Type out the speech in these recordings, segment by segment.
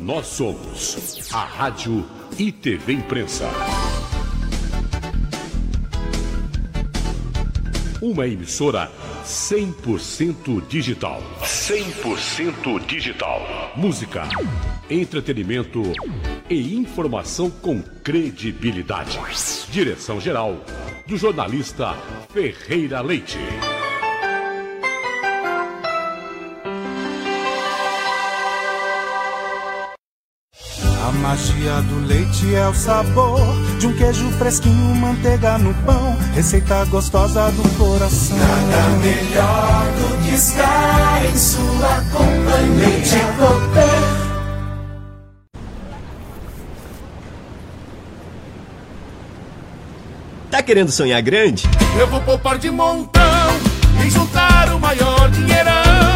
Nós somos a Rádio e TV Imprensa. Uma emissora 100% digital. 100% digital. Música, entretenimento e informação com credibilidade. Direção geral do jornalista Ferreira Leite. Magia do leite é o sabor de um queijo fresquinho, manteiga no pão, receita gostosa do coração. Nada melhor do que estar em sua companhia. Leite Tá querendo sonhar grande? Eu vou poupar de montão e juntar o maior dinheirão.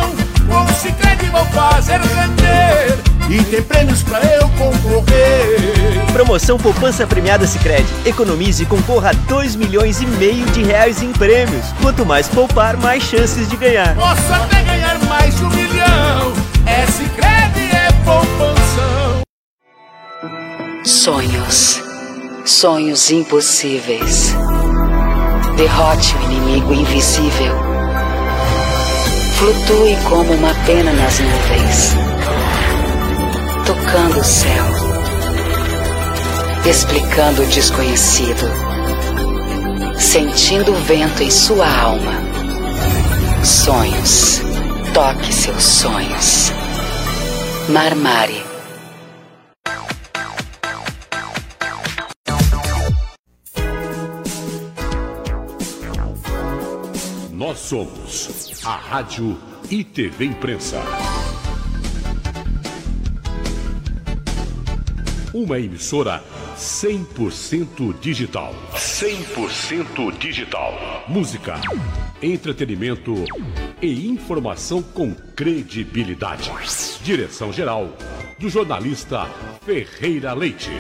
Com o Cicred vou fazer render e tem prêmios pra eu concorrer. Promoção Poupança Premiada Sicredi. Economize e concorra a 2 milhões e meio de reais em prêmios. Quanto mais poupar, mais chances de ganhar. Posso até ganhar mais de um milhão. É Cicred, é poupanção. Sonhos. Sonhos impossíveis. Derrote o inimigo invisível. Flutue como uma pena nas nuvens. Tocando o céu. Explicando o desconhecido. Sentindo o vento em sua alma. Sonhos. Toque seus sonhos. Marmari. Somos a Rádio e TV Imprensa. Uma emissora 100% digital. 100% digital. Música, entretenimento e informação com credibilidade. Direção geral do jornalista Ferreira Leite.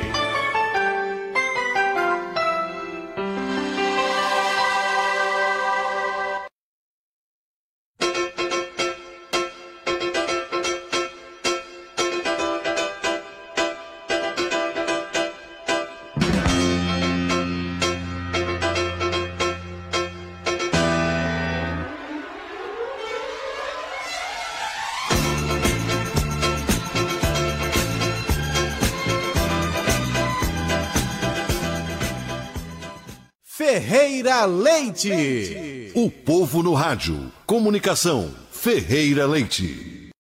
Ferreira Leite. O povo no rádio. Comunicação. Ferreira Leite.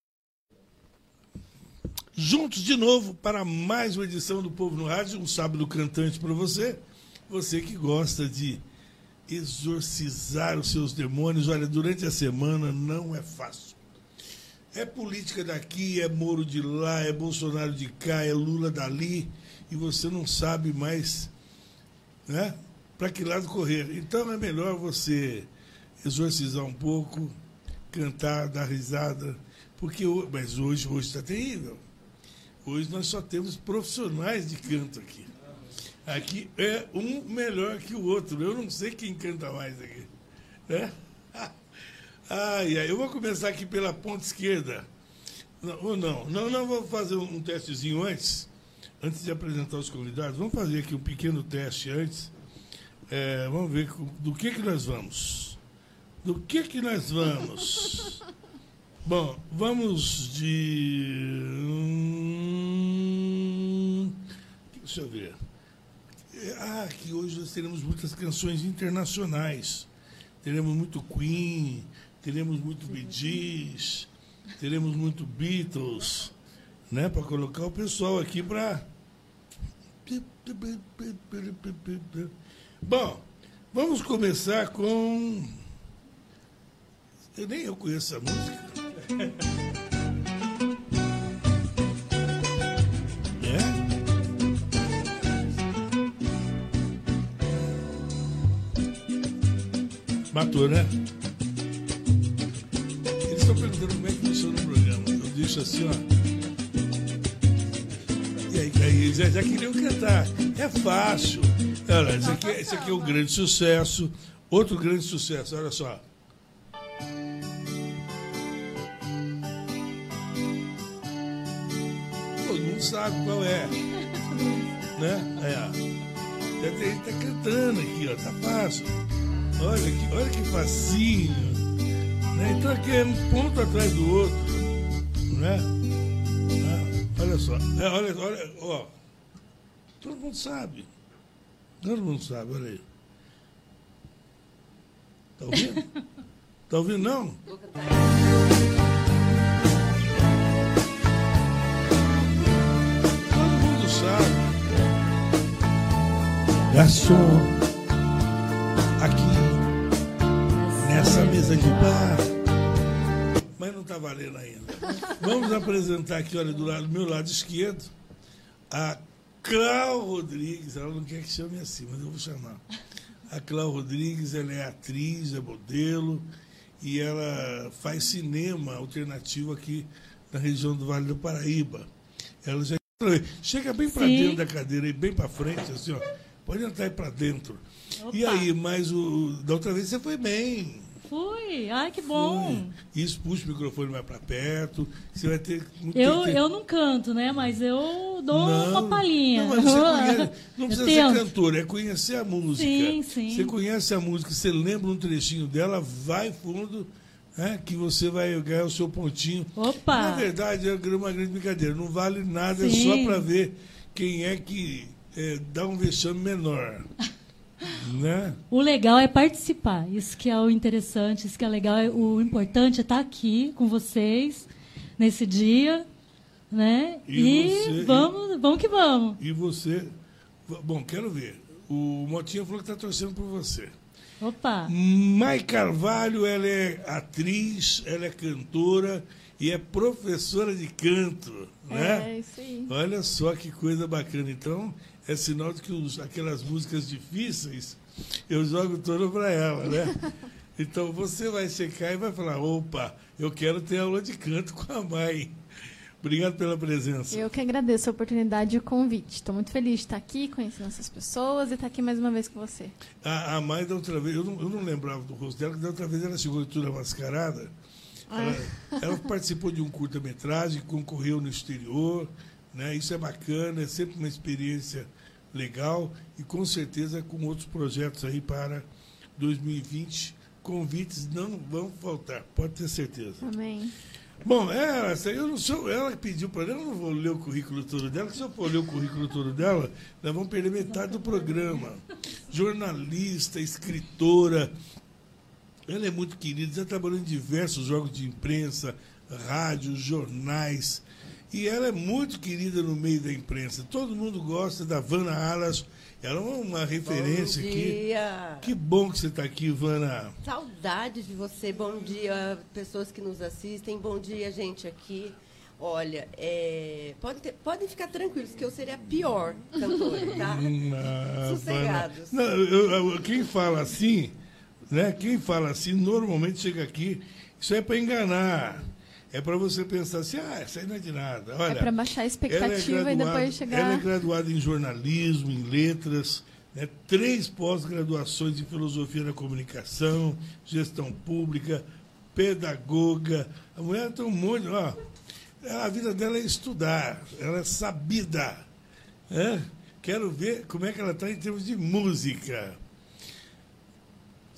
Juntos de novo para mais uma edição do Povo no Rádio, um sábado cantante para você. Você que gosta de exorcizar os seus demônios. Olha, durante a semana não é fácil. É política daqui, é Moro de lá, é Bolsonaro de cá, é Lula dali, e você não sabe mais né, para que lado correr. Então é melhor você exorcizar um pouco, cantar, dar risada, porque mas hoje hoje está terrível. Hoje nós só temos profissionais de canto aqui. Aqui é um melhor que o outro. Eu não sei quem canta mais aqui. Né? Ai, ai, eu vou começar aqui pela ponta esquerda. Não, ou não, não, não, vou fazer um testezinho antes, antes de apresentar os convidados. Vamos fazer aqui um pequeno teste antes. É, vamos ver do que que nós vamos. Do que que nós vamos? Bom, vamos de. Hum, deixa eu ver. Ah, que hoje nós teremos muitas canções internacionais. Teremos muito Queen, teremos muito Bee teremos muito Beatles, né? Para colocar o pessoal aqui para. Bom, vamos começar com. Eu nem eu conheço essa música. É? Matou, né? Eles estão perguntando como é que funciona o programa. Eu deixo assim, ó. E aí, aí já, já queriam cantar. É fácil. Olha, esse aqui, é, esse aqui é um grande sucesso. Outro grande sucesso, olha só. Todo mundo sabe qual é. né? É. Ele tá cantando aqui, ó, tá fácil. Olha que, olha que facinho. Né? Então aqui é um ponto atrás do outro. Né? Ah, olha só. É, olha, olha, ó. Todo mundo sabe. Todo mundo sabe, olha aí. Tá ouvindo? Tá ouvindo não? Vou cantar. Garçom, aqui nessa mesa de bar. Mas não está valendo ainda. Vamos apresentar aqui, olha, do, lado, do meu lado esquerdo, a Clau Rodrigues. Ela não quer que chame assim, mas eu vou chamar. A Clau Rodrigues, ela é atriz, é modelo e ela faz cinema alternativo aqui na região do Vale do Paraíba. Ela já chega bem para dentro da cadeira e bem para frente, assim, ó. Pode entrar aí para dentro. Opa. E aí, mas o, da outra vez você foi bem. Fui, ai que bom. Foi. Isso, puxa o microfone mais para perto. Você vai ter. Eu, ter... eu não canto, né? Mas eu dou não, uma palhinha. Não, mas você conhece, não precisa ser cantor, é conhecer a música. Sim, sim. Você conhece a música, você lembra um trechinho dela, vai fundo. É, que você vai ganhar o seu pontinho. Opa! Na verdade, é uma grande brincadeira. Não vale nada, sim. é só para ver quem é que é, dá um vexame menor. né? O legal é participar. Isso que é o interessante, isso que é legal. O importante é estar aqui com vocês nesse dia. Né? E, e você, vamos, e, vamos que vamos. E você. Bom, quero ver. O Motinha falou que está torcendo por você. Opa! Mai Carvalho, ela é atriz, ela é cantora e é professora de canto. Né? É, isso aí. Olha só que coisa bacana. Então, é sinal de que os, aquelas músicas difíceis eu jogo todo para ela, né? Então você vai checar e vai falar: opa, eu quero ter aula de canto com a mãe. Obrigado pela presença. Eu que agradeço a oportunidade e o convite. Estou muito feliz de estar aqui, conhecendo essas pessoas e estar aqui mais uma vez com você. A, a mãe da outra vez, eu não, eu não lembrava do rosto dela, que da outra vez ela chegou toda mascarada. Ah. Ela, ela participou de um curta-metragem, concorreu no exterior. Né? Isso é bacana, é sempre uma experiência legal e com certeza com outros projetos aí para 2020. Convites não vão faltar, pode ter certeza. Amém. Bom, ela, eu não sou, ela pediu para ela, eu não vou ler o currículo todo dela, se eu for ler o currículo todo dela, nós vamos perder metade do programa. Jornalista, escritora, ela é muito querida, já trabalhou em diversos jogos de imprensa, rádios, jornais, e ela é muito querida no meio da imprensa. Todo mundo gosta da Vana Alas. Ela é uma referência bom dia. aqui. Que bom que você está aqui, Vana. Saudade de você. Bom dia, pessoas que nos assistem. Bom dia, gente aqui. Olha, é, pode ter, podem ficar tranquilos que eu seria a pior cantora, tá? Não, Sossegados. Não, eu, eu, quem fala assim, né? Quem fala assim, normalmente chega aqui. Isso é para enganar é para você pensar assim, ah, isso aí não é de nada. Olha, é para baixar a expectativa é e depois chegar. Ela é graduada em jornalismo, em letras, né, três pós-graduações em filosofia da comunicação, gestão pública, pedagoga. A mulher tem um monte. Ó, a vida dela é estudar, ela é sabida. Né? Quero ver como é que ela está em termos de música.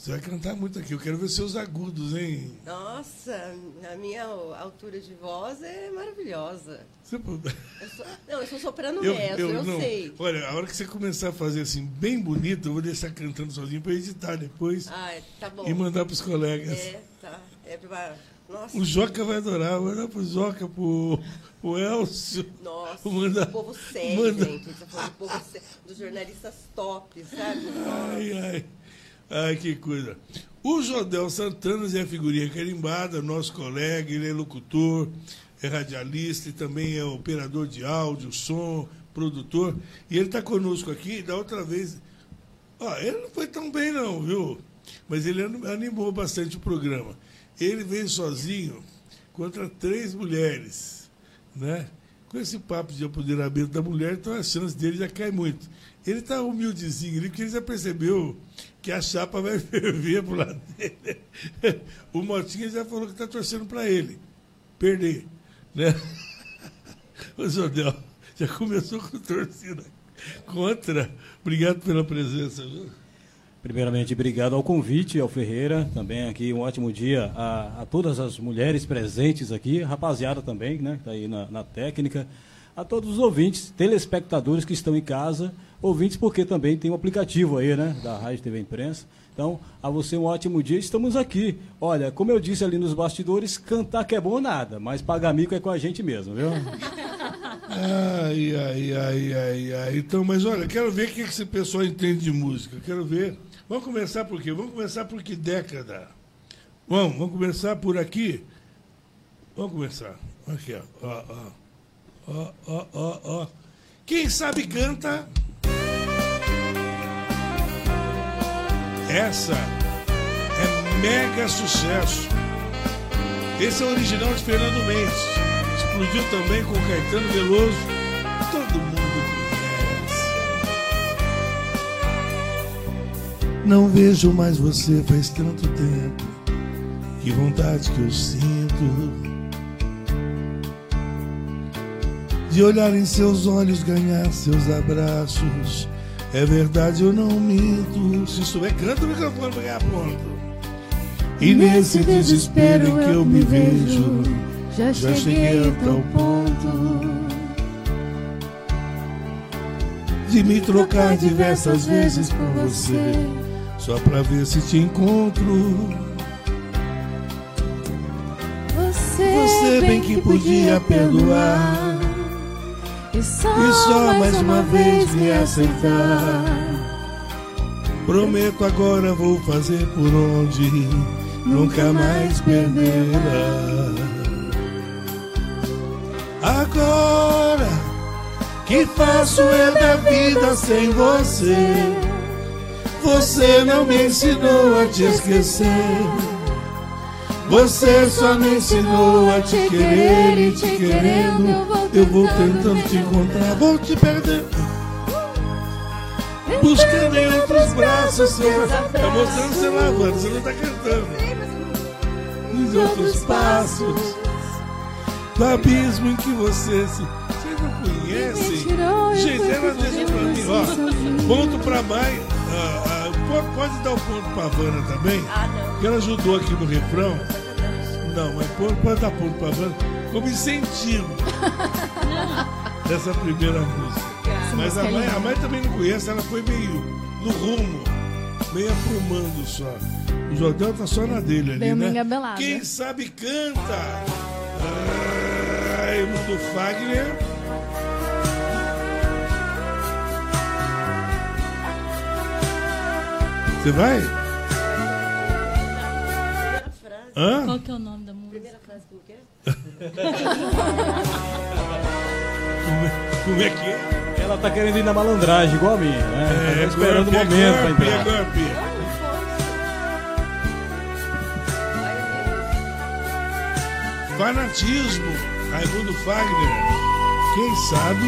Você vai cantar muito aqui. Eu quero ver seus agudos, hein? Nossa, a minha altura de voz é maravilhosa. Você... Eu sou... Não, eu sou soprano eu, mesmo, eu, eu não. sei. Olha, a hora que você começar a fazer assim, bem bonito, eu vou deixar cantando sozinho para editar depois. Ah, tá bom. E mandar para os colegas. É, tá. É pra... Nossa. O Joca vai adorar, vai mandar pro Joca, pro, pro Elcio. Nossa, manda, o povo sério, manda... gente. Você falou do povo sério, dos jornalistas top, sabe? Ai, ai. Ai, que coisa. O Jodel Santana é a figurinha carimbada, nosso colega, ele é locutor, é radialista e também é operador de áudio, som, produtor. E ele está conosco aqui, da outra vez. Ó, ele não foi tão bem, não, viu? Mas ele animou bastante o programa. Ele veio sozinho contra três mulheres, né? Com esse papo de apoderamento da mulher, então a chance dele já cai muito. Ele está humildezinho ali, porque ele já percebeu que a chapa vai ferver pro lado dele. O Motinha já falou que está torcendo para ele perder. Né? O Jordel, Já começou com torcida contra. Obrigado pela presença. Viu? Primeiramente, obrigado ao convite, ao Ferreira, também aqui um ótimo dia a, a todas as mulheres presentes aqui, rapaziada também, né, que está aí na, na, técnica, a todos os ouvintes, telespectadores que estão em casa, ouvintes porque também tem um aplicativo aí, né, da Rádio TV Imprensa. Então, a você um ótimo dia, estamos aqui. Olha, como eu disse ali nos bastidores, cantar que é bom nada, mas pagar mico é com a gente mesmo, viu? Ai, ai, ai, ai, ai. Então, mas olha, quero ver o que esse pessoal entende de música. Quero ver Vamos começar por quê? Vamos começar por que década? Vamos, vamos começar por aqui. Vamos começar. Aqui, ó. Ó, ó, ó, ó, ó. Quem sabe canta. Essa é mega sucesso. Esse é o original de Fernando Mendes. Explodiu também com Caetano Veloso. Todo mundo Não vejo mais você faz tanto tempo. Que vontade que eu sinto de olhar em seus olhos, ganhar seus abraços. É verdade, eu não minto. Se souber, canta o microfone para ganhar ponto. E nesse desespero em que eu me vejo, já cheguei até o ponto de me trocar diversas vezes por você só pra ver se te encontro. Você bem que podia perdoar e só, e só mais uma vez me aceitar. Prometo agora vou fazer por onde nunca mais perderá. Agora que faço eu da vida sem você? Você não me ensinou a te esquecer. Você só me ensinou a te querer e te querendo. Eu vou tentando te encontrar, vou te perder. Buscando em outros braços seu Tá mostrando você lavando, você não tá cantando. Nos outros passos do abismo em que você se. Vocês não conhecem? Gente, ela deixa pra mim, ó. Ponto pra mãe. Ah, pode dar o um ponto pra Havana também? Ah, não. Que ela ajudou aqui no refrão. Não, mas pode dar ponto pra Havana como incentivo dessa primeira música. Mas a mãe, a mãe também não conhece, ela foi meio no rumo, meio aprumando só. O Jordão tá só na dele ali, né? Quem sabe canta! Ai, do Fagner. Você vai? Hã? Qual que é o nome da música? Primeira frase que é? como, é, como é que é? Ela tá querendo ir na malandragem, igual a minha, né? É, tá esperando o momento pra entrar. Golpe. Fanatismo, Raimundo Fagner. Quem sabe?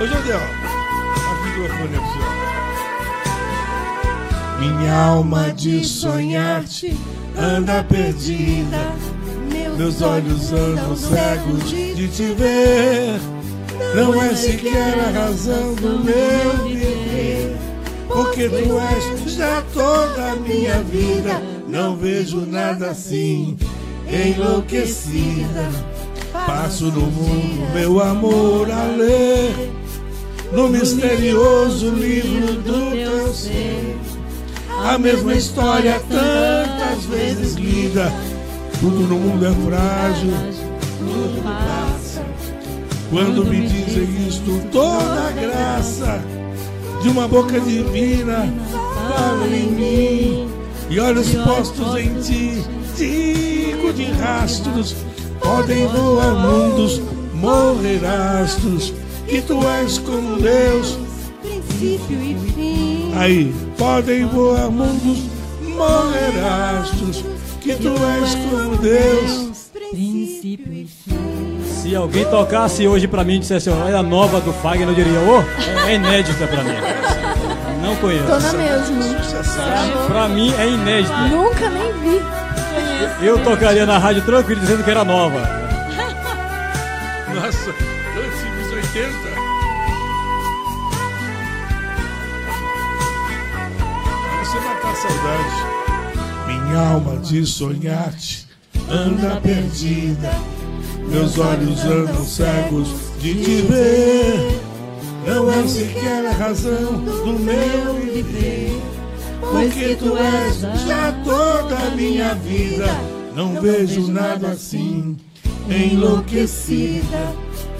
Ô, Jodel, a microfone é senhor. Minha alma de sonhar-te anda perdida. Meus olhos andam cegos de te ver. Não é sequer a razão do meu viver. Porque tu és já toda a minha vida. Não vejo nada assim, enlouquecida. Passo no mundo, meu amor, a ler. No misterioso livro do teu ser a mesma história tantas vezes lida. Tudo no mundo é frágil, tudo passa. Quando me dizem isto, toda a graça de uma boca divina fala em mim. E olhos postos em ti, digo de rastros, podem voar mundos, morrer astros, que tu és como Deus, princípio e fim. Aí, podem voar mundos, morrer astros, que tu és como Deus, princípio e fim. Se alguém tocasse hoje pra mim e dissesse, olha a nova do Fagner, eu diria, ô, oh, é inédita pra mim. Não conheço. Tô na mesma. Pra, pra mim é inédita. Nunca nem vi. Eu tocaria na rádio tranquilo dizendo que era nova. Nossa, antes dos 80. Saudade. Minha alma de sonhar-te anda perdida. Meus olhos andam cegos de te ver. Não é sequer a razão do meu viver. Porque tu és já toda a minha vida. Não vejo nada assim, enlouquecida.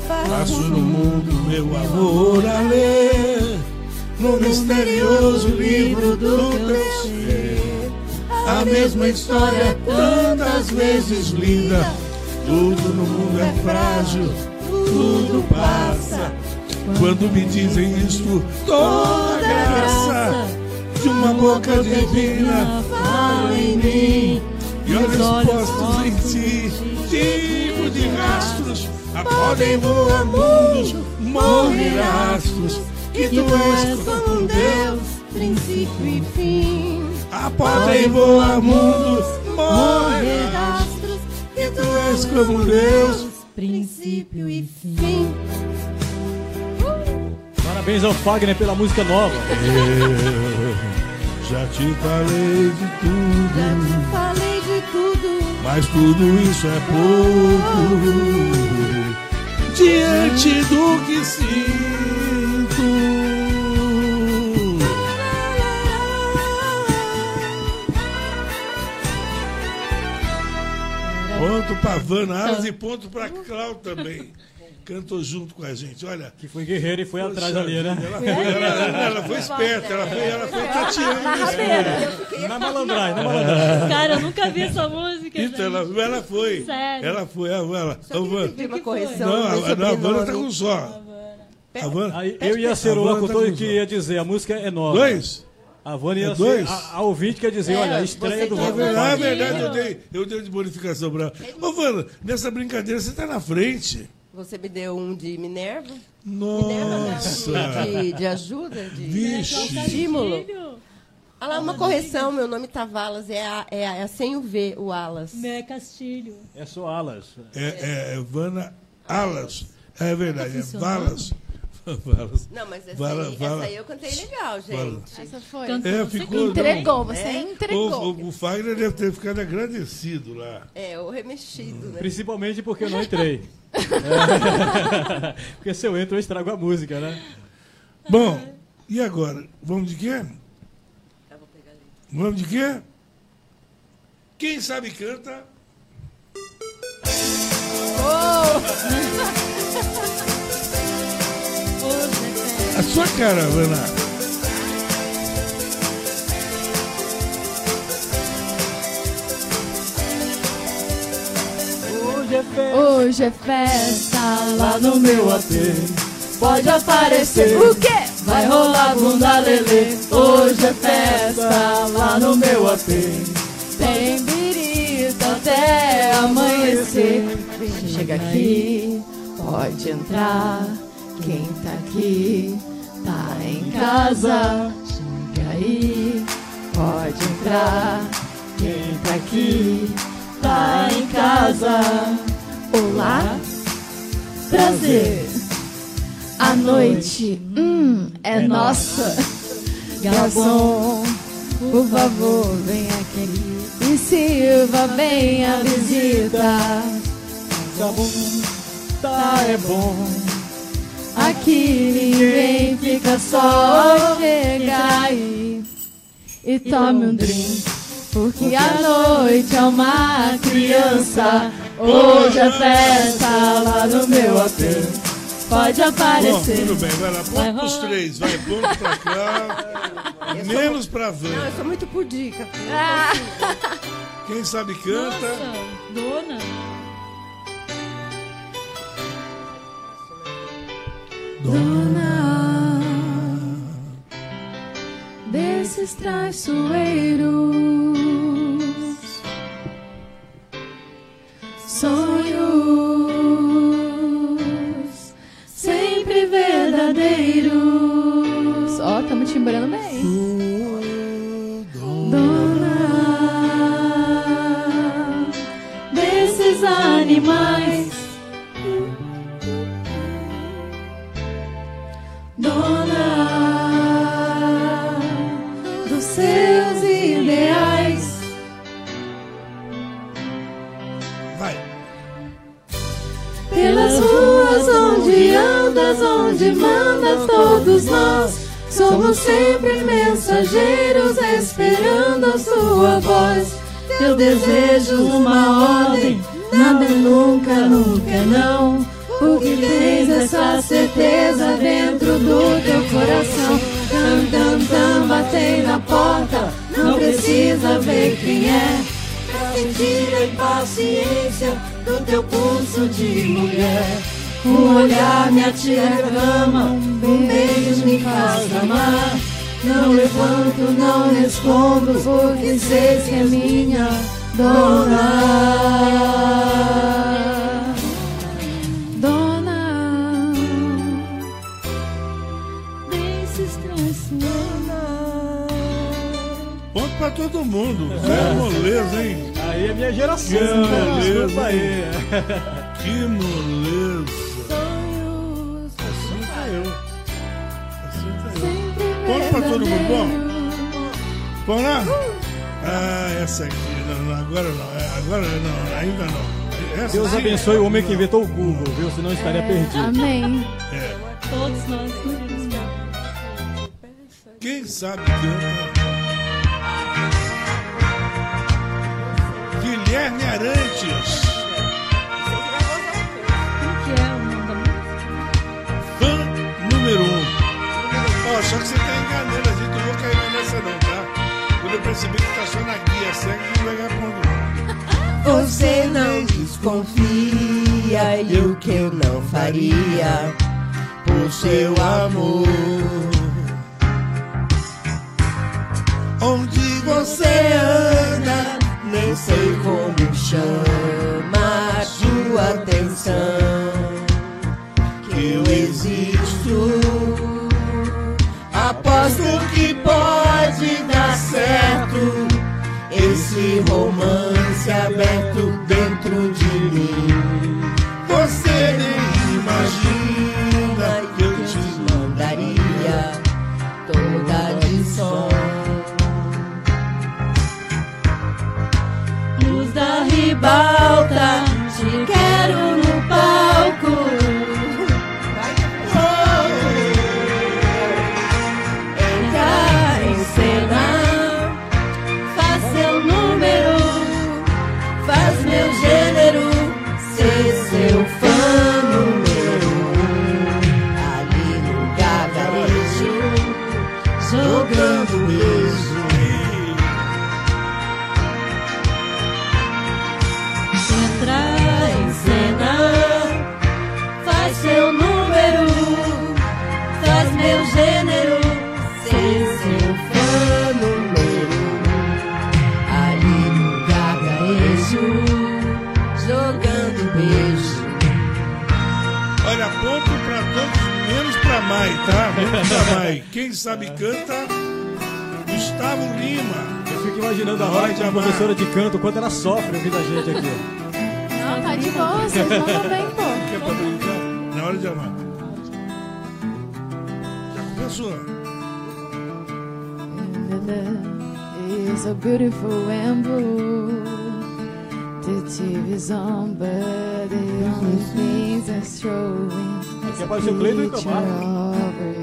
Faço no mundo meu amor a ler. No misterioso livro do teu ser. A mesma história tantas vezes lida. Tudo no mundo é frágil, tudo passa. Quando me dizem isto, toda graça de uma boca divina fala em mim. E olhos postos em ti, tipo de rastros, podem voar mundos, morrer astros. Que tu és como Deus, princípio e fim. Podem voar mundos, morrer astros. Que tu és como Deus, princípio e fim. Parabéns ao Fagner pela música nova. Eu já te falei de tudo. Já te falei de tudo. Mas tudo isso é pouco diante do que sinto. Ponto pra Vanna Aras e ponto pra Clau também. Cantou junto com a gente, olha. Que foi guerreiro e foi Poxa atrás ali, né? Ela foi, ela, ela foi esperta, ela foi, ela foi tateando nesse momento. Na malandragem, na malandragem. Cara, eu nunca vi essa música. Então, ela, ela foi. Sério. Ela foi, a Vanna. Só uma correção. Não, a, a Vanna sobrenome. tá com só. A Vanna, Aí, eu ia ser o A locutor tá que ia dizer, a música é nova. Dois? A Vânia ia É ser dois? a, a ouvinte que ia dizer, É, olha, a estreia do é Vânia. Ah, é verdade, eu dei, eu dei de bonificação pra ela. Ô, Vanna, nessa brincadeira você tá na frente. Você me deu um de Minerva? Minerva Nossa. não, de, de ajuda, de Vixe. de estímulo. Olha lá, uma correção, meu nome tá Valas, é, a, é, a- é sem o V, o Alas. Né, Castilho. É só alas. É, é, é Vanna Alas. É verdade, Tá é? Valas. Valas. Não, mas essa, Vala- aí, Vala- essa aí eu cantei legal, gente. Essa foi. Cantou É, você ficou. Entregou, você É? entregou. O, o, o Fagner deve ter ficado agradecido lá. É, o remexido, né? Principalmente porque eu não entrei. É. porque se eu entro, eu estrago a música, né? Bom, e agora? Vamos de quê? Vamos de quê? Quem sabe canta. A sua caravana. Hoje é festa. Hoje é festa lá no meu AP. Pode aparecer o quê? Vai rolar bunda lelê. Hoje é festa lá no meu AP. Tem birita até amanhecer. Chega aqui, pode entrar. Quem tá aqui tá em casa. Chega aí, pode entrar. Quem tá aqui tá em casa. Olá, prazer. A noite, hum, é nossa. Garçom, por favor, vem aqui e sirva bem a visita. Tá bom, tá é bom. Aqui ninguém fica só chega aí e tome um drink. Porque a noite é uma criança. Hoje é festa lá no meu AP. Pode Bom, aparecer. tudo bem, vai lá. Vai Ponto rolar. três. Vai, ponto pra cá. Menos pra Não, Vanna. eu sou muito pudica. Ah. Quem sabe canta. Nossa, dona. Dona desses traiçoeiros, sonhos sempre verdadeiros. Ó, estamos timbrando bem. Dona desses animais. Desejo, uma ordem, nada é nunca, nunca é não. Porque tens essa certeza dentro do teu coração. Tam, tam, tam, batei na porta, não precisa ver quem é. Pra sentir a impaciência do teu pulso de mulher. Um olhar me atira a cama, um beijo me faz amar. Não levanto, não respondo, porque sei que é minha dona. Dona, desse estresse, Ponto pra todo mundo. É moleza, hein? Aí é minha geração. Que né? moleza. Aí. Que moleza. Ponto pra todo mundo. Bom, vamos lá? Ah, essa aqui. Não, não, agora não. É, Agora não, ainda não. Essa Deus abençoe o homem que inventou o Google, viu? Senão estaria perdido. Amém. É. Todos nós. Quem sabe canta? Guilherme Arantes. Nessa não, tá? Quando eu percebi que tá só na guia cega, ganhar ponto não. Você não desconfia e o que eu não faria por seu amor. Onde você anda, nem sei como chama sua atenção. Que eu existo, aposto que Esse romance aberto dentro de mim. Quem sabe canta, Gustavo Lima. Eu fico imaginando a hora que a professora de canto, quanto ela sofre ouvindo a gente aqui. Não, tá de boa, vocês mandam bem, pô. Na hora de amar. Pessoa. is a beautiful and blue. The TV's on, but the only things that's showing Aqui apareceu o Cleiton e Camargo.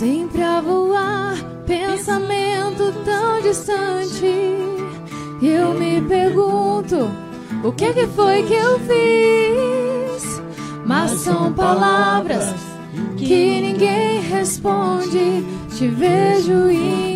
Sempre a voar, pensamento tão distante. Eu me pergunto, o que que foi que eu fiz? Mas são palavras que ninguém responde. Te vejo infeliz.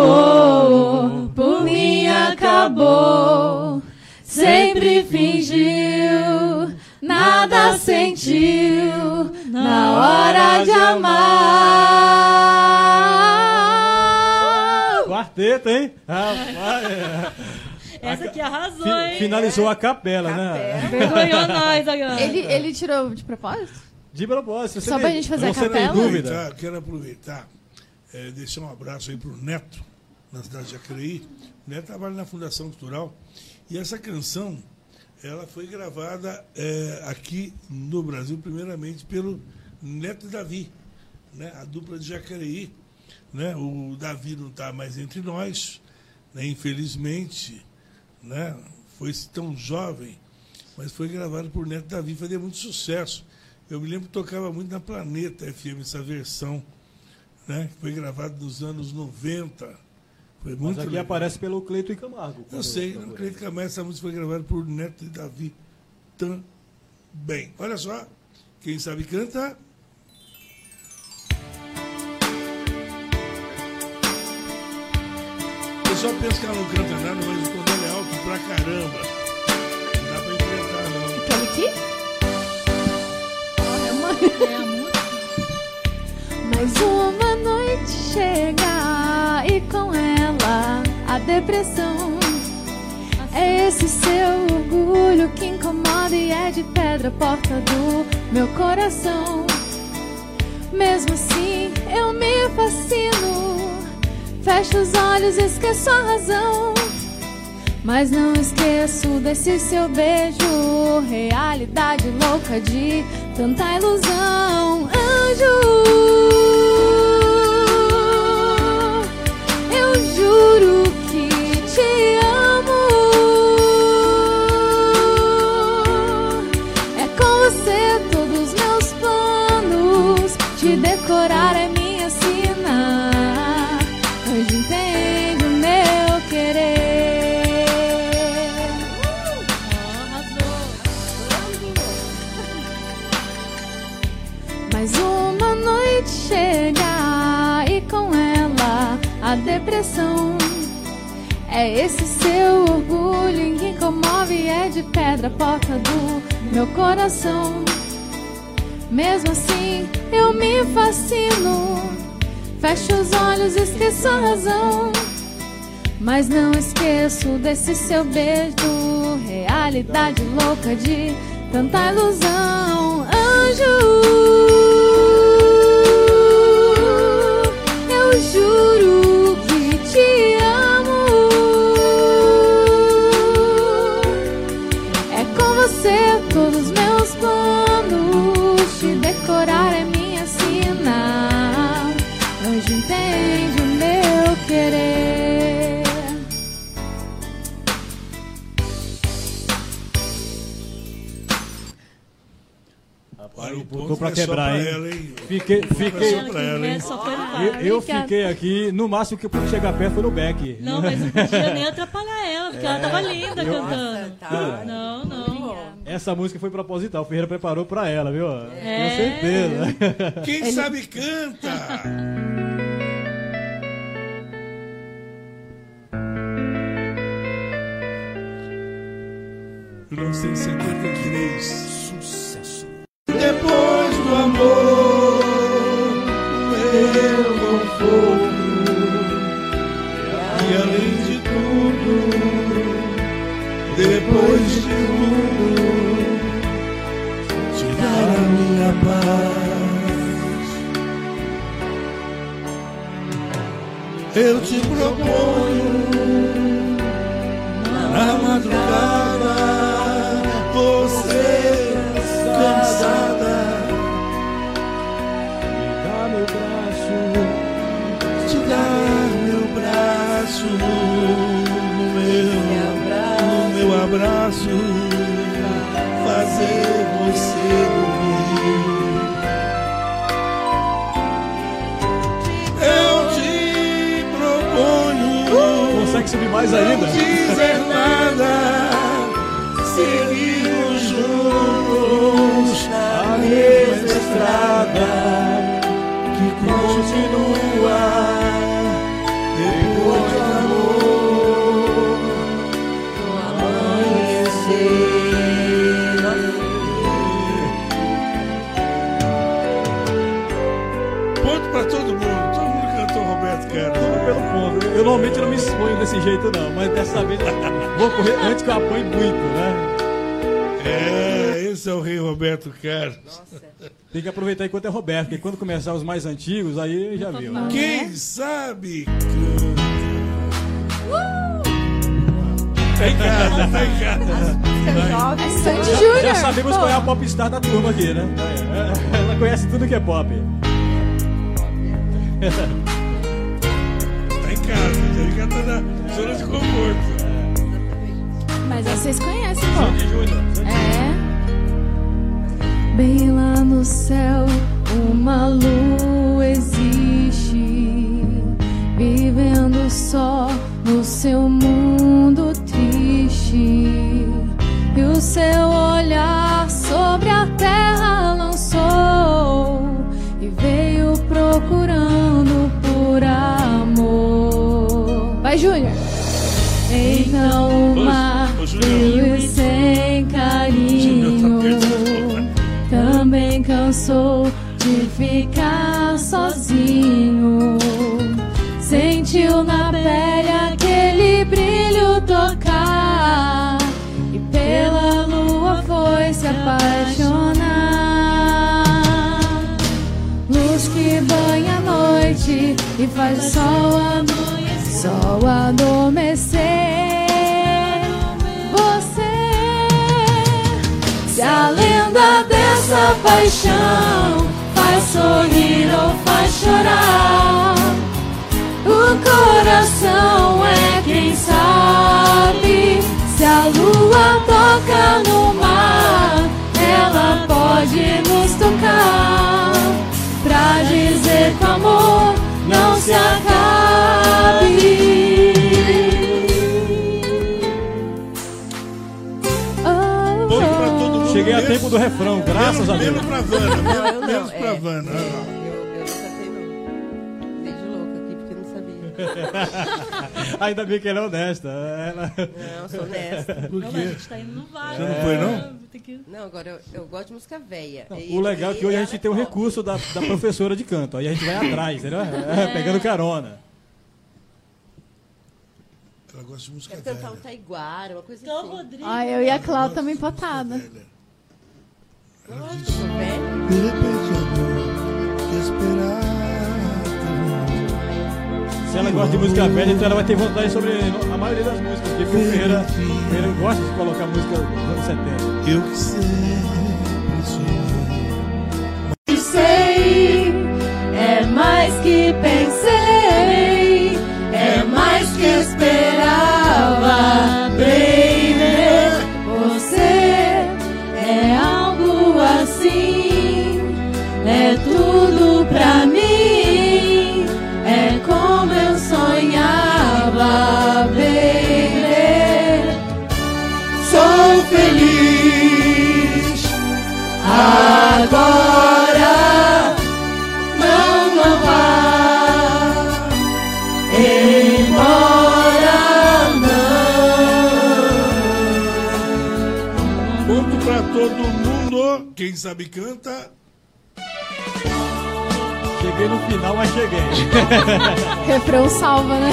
amor por mim acabou. Sempre fingiu, nada sentiu na hora de amar. Quarteto, hein? Rapaz. É. Essa aqui arrasou, hein? Finalizou a capela, né? capela. né? Vergonhou nós agora. Ele, ele tirou de propósito? De propósito. Só nem, pra gente fazer a capela? Você tem dúvida? quero aproveitar é, deixar um abraço aí pro Neto, na cidade de Jacareí. O Neto trabalha na Fundação Cultural. E essa canção, ela foi gravada é, aqui no Brasil, primeiramente pelo Neto e Davi, né? a dupla de Jacareí. Né? O Davi não está mais entre nós, né? infelizmente, né? foi tão jovem, mas foi gravado por Neto Davi, fazia muito sucesso. Eu me lembro que tocava muito na Planeta FM essa versão, né? foi gravada nos anos 90. Foi Mas muito aqui legal. aparece pelo Cleito e Camargo. Eu sei, que a mais essa música foi gravada por Neto e Davi também. Olha só, quem sabe canta. O pessoal pensa que ela não canta nada, mas quando ela é alto pra caramba, não dá pra enfrentar, não. Aquele aqui? É uma... Mais uma noite chega e com ela a depressão. É esse seu orgulho que incomoda e é de pedra a porta do meu coração. Mesmo assim, eu me fascino. Fecho os olhos, esqueço a razão. Mas não esqueço desse seu beijo. Realidade louca de tanta ilusão. Anjo, eu juro depressão. É esse seu orgulho que comove é de pedra a porta do meu coração. Mesmo assim, eu me fascino. Fecho os olhos, esqueço a razão. Mas não esqueço desse seu beijo. Realidade louca de tanta ilusão. Anjo, eu juro que Botou é só quebrar, hein? ela, hein? Fiquei, é fiquei, ela, hein? Eu, eu fiquei aqui, no máximo que eu pude chegar perto foi no back. Não, mas não podia nem atrapalhar ela, porque ela tava linda eu- cantando. tá. Não, não. Essa música foi proposital, o Ferreira preparou pra ela, viu? É. Tenho certeza. Quem sabe canta! Mil novecentos e setenta e três. Depois do amor, eu conforto. E além de tudo, depois de tudo, te dar a minha paz. Eu te proponho braço, no meu, meu abraço, fazer você dormir. Eu te proponho. Consegue subir mais ainda? Não dizer nada, seguimos juntos a mesma estrada que continua desse jeito não, mas dessa vez vou correr antes que eu apanhe muito, né? É, esse é o rei Roberto Carlos. Nossa. Tem que aproveitar enquanto é Roberto, porque quando começar os mais antigos, aí já viu. Né? Quem sabe? Uh! Tá em casa, tá em casa. É Sandy Júnior. Já sabemos qual é a popstar da turma aqui, né? Ela conhece tudo que é pop. já tá na zona de conforto. Mas vocês conhecem, pô. É. Bem lá no céu, uma lua existe, vivendo só no seu mundo triste. E o seu olhar sobre a terra lançou e veio procurando por amor. Vai, Júnior. Então, uma frio e sem carinho. Também cansou de ficar sozinho. Sentiu na pele aquele brilho tocar. E pela lua foi se apaixonar. Luz que banha a noite e faz o sol amanhecer. Sol adormecer. Se a lenda dessa paixão faz sorrir ou faz chorar, o coração é quem sabe. Se a lua toca no mar, ela pode nos tocar pra dizer que o amor não se acabe. Tempo do refrão, graças menos, a Deus. Menos pra Vana, menos, Não, eu não, menos é, pra Vana. é, eu, eu não cantei não. Fiquei de louca aqui porque não sabia. Ainda bem que ela é honesta. Ela... Não, sou honesta. Por Não, mas a quê? gente tá indo no vale. Você não foi, não? Não, agora eu, eu gosto de música velha. O legal é que hoje a gente tem o recurso da, da professora de canto. Aí a gente vai atrás, entendeu? É, Pegando carona. Ela gosta de música Quero cantar um velha. taiguara, uma coisa Então, assim. Rodrigo. Ah, eu e a Cláudia também empatada. Esperar. Se ela gosta de música velha, então ela vai ter vantagem sobre a maioria das músicas. Porque o Ferreira, Ferreira gosta de colocar música dos anos 70. Eu que sempre sabe canta. Cheguei no final, mas cheguei. Refrão salva, né?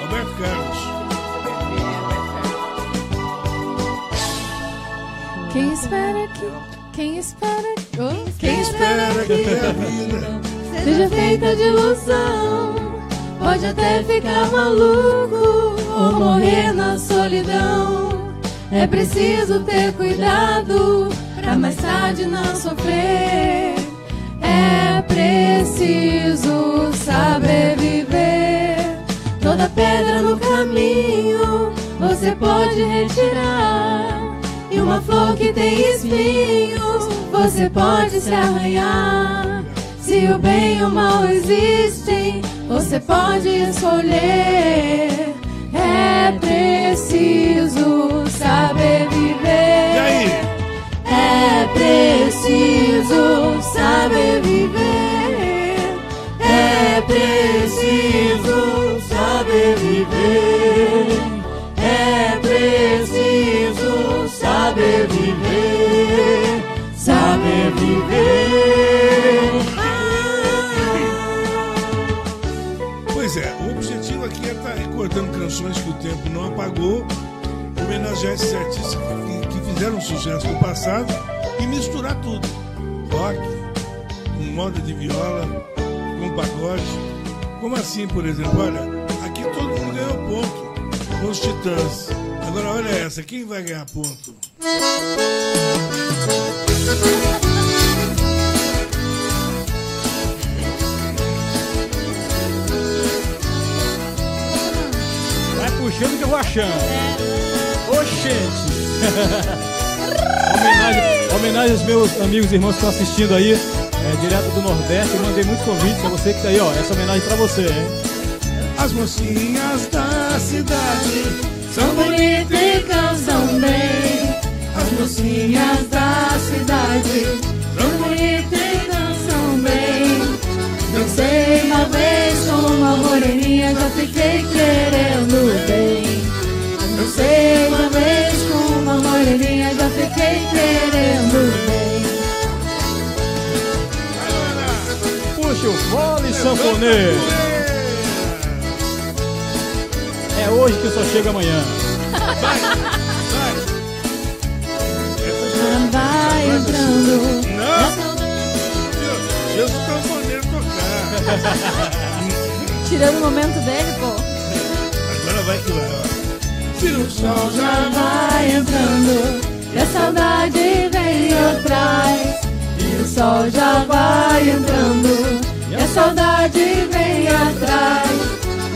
Roberto Carlos. Quem espera que. Quem espera que. Oh, quem Espera espera que que. a vida Seja feita de ilusão, pode até ficar maluco ou morrer na solidão. É preciso ter cuidado pra mais tarde não sofrer. É preciso saber viver. Toda pedra no caminho você pode retirar. E uma flor que tem espinhos você pode se arranhar. Se o bem e o mal existem, você pode escolher. É preciso saber viver. E aí? É preciso saber viver. É preciso saber viver. É preciso saber viver. Canções que o tempo não apagou, homenagear esses artistas que, que fizeram sucesso no passado e misturar tudo. Rock, com moda de viola, com pagode. Como assim, por exemplo? Olha, aqui todo mundo ganhou ponto com os Titãs. Agora olha essa, quem vai ganhar ponto? Vai puxando que eu vou achando. Oxente! homenagem, homenagem aos meus amigos e irmãos que estão assistindo aí, é, direto do Nordeste. Eu mandei muitos convites a você que tá aí, ó. Essa homenagem pra você, hein? As mocinhas da cidade são bonitas e cansam bem. As mocinhas da cidade são bonitas e cansam bem. Não sei, uma vez já fiquei querendo bem. Não sei, uma vez com uma moreninha já fiquei querendo bem. Puxa o fole, sanfoneiro. É hoje que só chega amanhã. Já vai entrando. Não! Deixa o sanfoneiro tocar. Tirando o momento dele, pô. Agora vai que vai, ó. Se o sol já vai entrando e a saudade vem atrás. E o sol já vai entrando e a saudade vem atrás.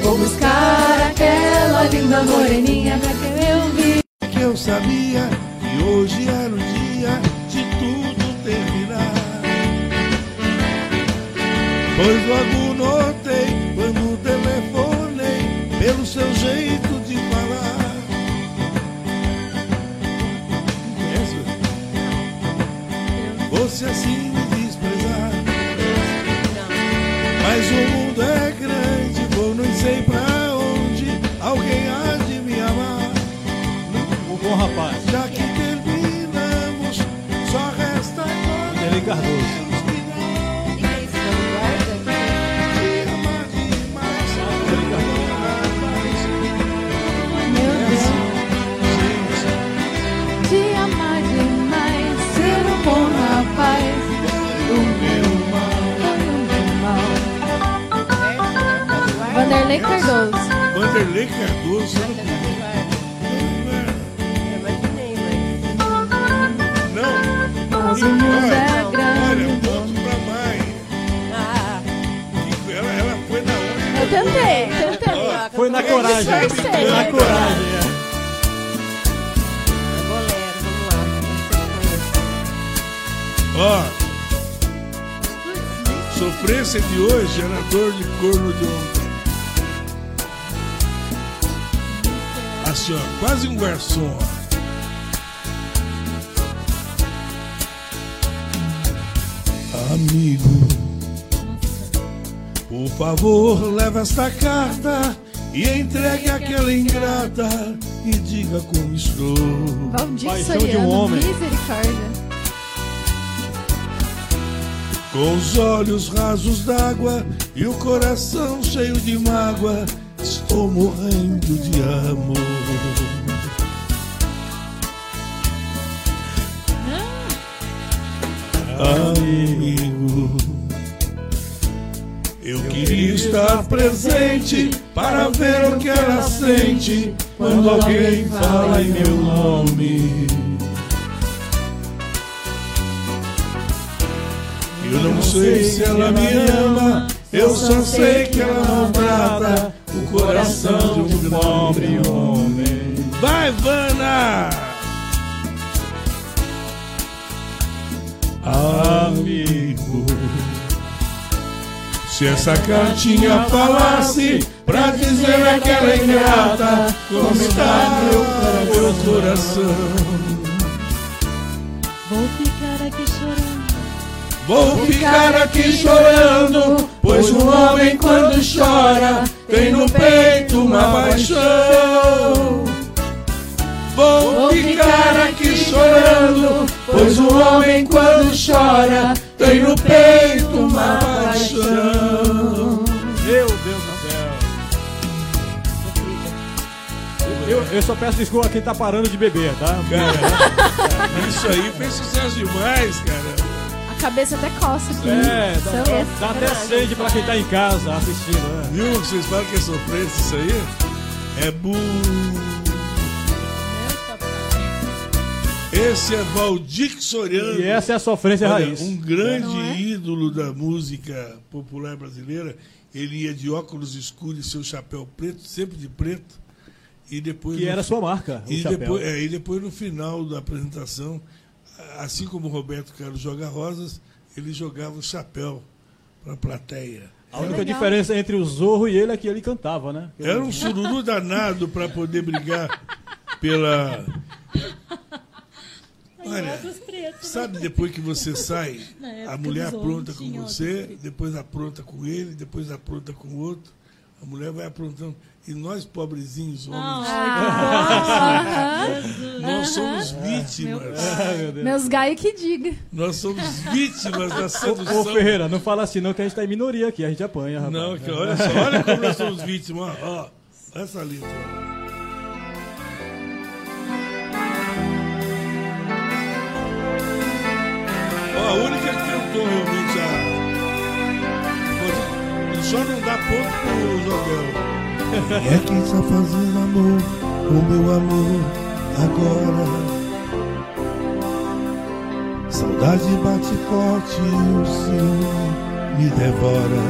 Vou buscar aquela linda moreninha pra que eu vi. Que eu sabia que hoje era o dia de tudo terminar. Pois logo notei seu jeito de falar. Você assim me desprezar. Mas o mundo é grande, vou não sei pra onde. Alguém há de me amar. O bom rapaz. Já que terminamos, só resta agora. Vanderlei Cardoso. Vanderlei Cardoso. Vanderlei Cardoso. Não. Mas o mundo é Olha, grande. ponto pra mãe. Que Ela, ela foi na última. Eu tentei, tentei. Ó, Foi na Eu coragem. Foi na coragem. é. Ó. Sofrência de hoje era dor de corno de ontem. Assim, ó, quase um garçom. ó. Amigo, por favor, leva esta carta e entregue àquela ingrata e diga como estou. Valdir Paixão de um homem. misericórdia. Com os olhos rasos d'água e o coração cheio de mágoa, estou morrendo de amor. Amigo, eu queria estar presente para ver o que ela sente quando alguém fala em meu nome. Eu não sei se ela me ama, eu só sei que ela maltrata o coração de um pobre homem. Vai, Vana! Amigo, se essa cartinha falasse pra dizer àquela ingrata como está meu, meu coração. Vou ficar aqui chorando. Vou ficar aqui chorando, pois um homem quando chora tem no peito uma paixão. Vou ficar aqui chorando, pois um homem quando chora tem no peito uma paixão. Meu Deus do céu. eu só peço desculpa a quem tá parando de beber, tá? Cara, isso aí fez sucesso demais, cara. A cabeça até coça aqui. É, Você dá, é dá até sede pra quem tá em casa assistindo. né? Viu? Vocês falam que é sofrência isso aí? É bu. Esse é Valdir Soriano. E essa é a sofrência Olha, raiz. Um grande é? ídolo da música popular brasileira. Ele ia de óculos escuros e seu chapéu preto, sempre de preto. E depois Que no era sua marca, o E chapéu. depois, é, e depois no final da apresentação, assim como o Roberto Carlos joga rosas, ele jogava o chapéu para a plateia. A única diferença entre o Zorro e ele é que ele cantava, né? Era um sururu danado para poder brigar pela. Olha, sabe depois que você sai, a mulher apronta com você, depois apronta com ele, depois apronta com o outro. A mulher vai aprontando. E nós, pobrezinhos homens, Ah, nós somos vítimas. Meus gai que diga. Nós somos vítimas da sedução. ô, Ferreira, não fala assim não que a gente tá em minoria aqui, a gente apanha, rapaz. Não, que olha só, olha como nós somos vítimas. Ó, ó essa letra. Ó, a única que cantou realmente a. Ele só não dá ponto pro É quem está fazendo amor, o meu amor, agora. Saudade bate forte e o ciúme me devora.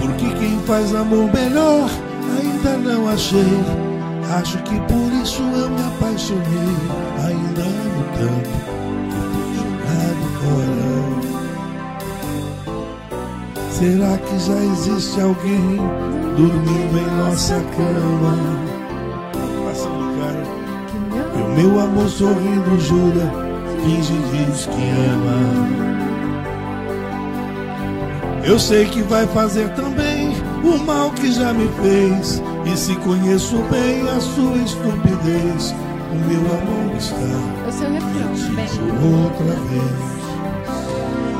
Porque quem faz amor melhor ainda não achei. Acho que por isso eu me apaixonei. Ainda amo tanto Será que já existe alguém dormindo em nossa cama? Passando cara. E o meu amor sorrindo jura, finge e diz que ama. Eu sei que vai fazer também o mal que já me fez. E se conheço bem a sua estupidez, o meu amor está Eu sei o refrão. Bem. outra vez.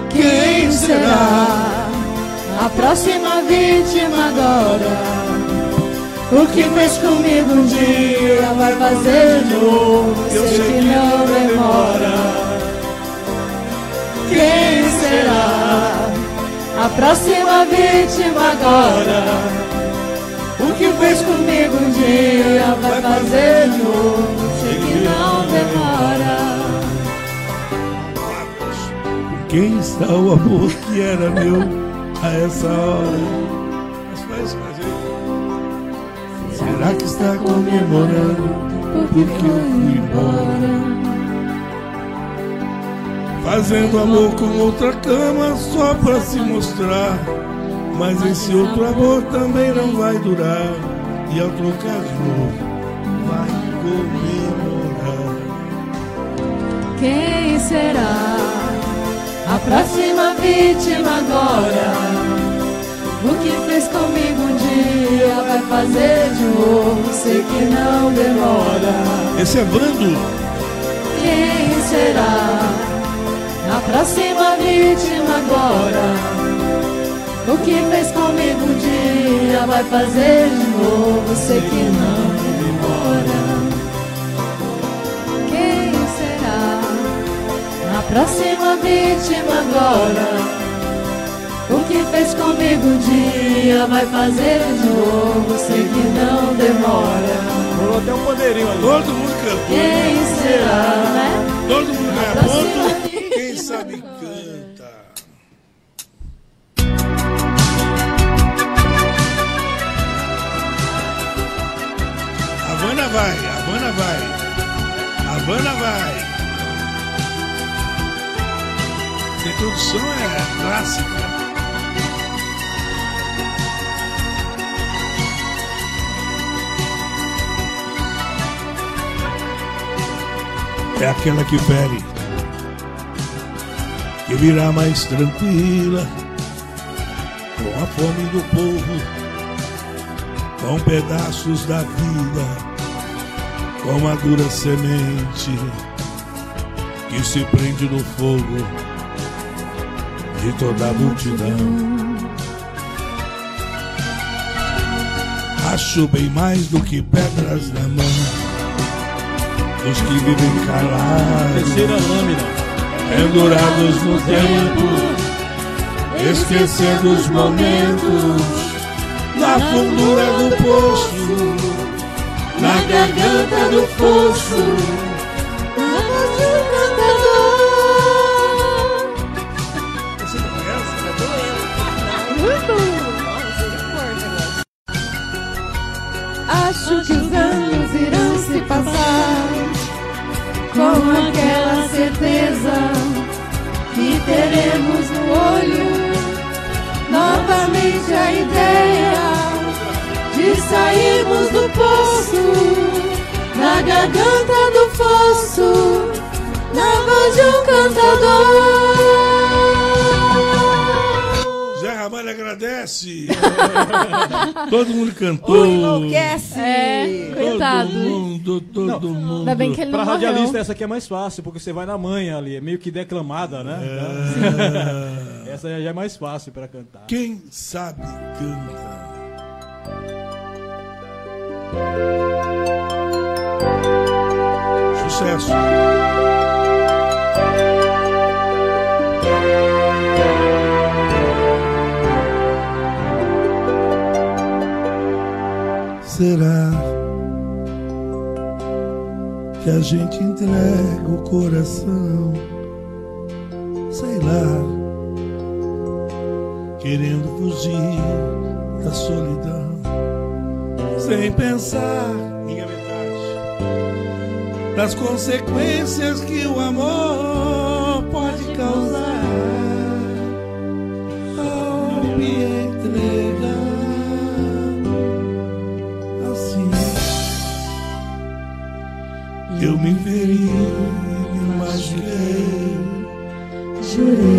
Quem será a próxima vítima agora? O que fez comigo um dia vai fazer de novo. Eu sei que não não demora. Quem será a próxima vítima agora? O que fez comigo um dia vai fazer de novo. Sei que não demora. Quem está o amor que era meu a essa hora? Será que está comemorando porque eu fui embora? Fazendo amor com outra cama só pra se mostrar. Mas esse outro amor também não vai durar. E ao trocar de novo, vai comemorar. Quem será a próxima vítima agora? O que fez comigo um dia vai fazer de novo, sei que não demora. Esse é Vando. Quem será a próxima vítima agora? O que fez comigo um dia vai fazer de novo, sei que não próxima vítima agora? O que fez comigo um dia vai fazer de novo, sei que não demora. Rolou até um pandeirinho ali. Todo mundo cantou. Quem será, né? Todo mundo ganha Próxima ponto. Quem sabe canta. Havana vai, Havana vai. Havana vai. Introdução é clássica. É aquela que fere, que virá mais tranquila, com a fome do povo, com pedaços da vida, com a dura semente que se prende no fogo de toda a multidão. Acho bem mais do que pedras na mão. Os que vivem calados. Terceira lâmina. Pendurados no tempo. Esquecendo os momentos. Na fundura do poço. Na garganta do poço. Acho que os anos irão se passar com aquela certeza que teremos no olho novamente a ideia de sairmos do poço, na garganta do fosso, na voz de um cantador. Agradece. todo mundo cantou. Enlouquece. É, coitado. Todo mundo, todo mundo. Ainda bem que ele Pra não morreu. radialista essa aqui é mais fácil, porque você vai na manha ali, é meio que declamada, né? É. essa já é mais fácil pra cantar. Quem sabe canta. Sucesso. Será que a gente entrega o coração? Sei lá querendo fugir da solidão, sem pensar em metade das consequências que o amor pode causar me feri, me machuquei, Jurei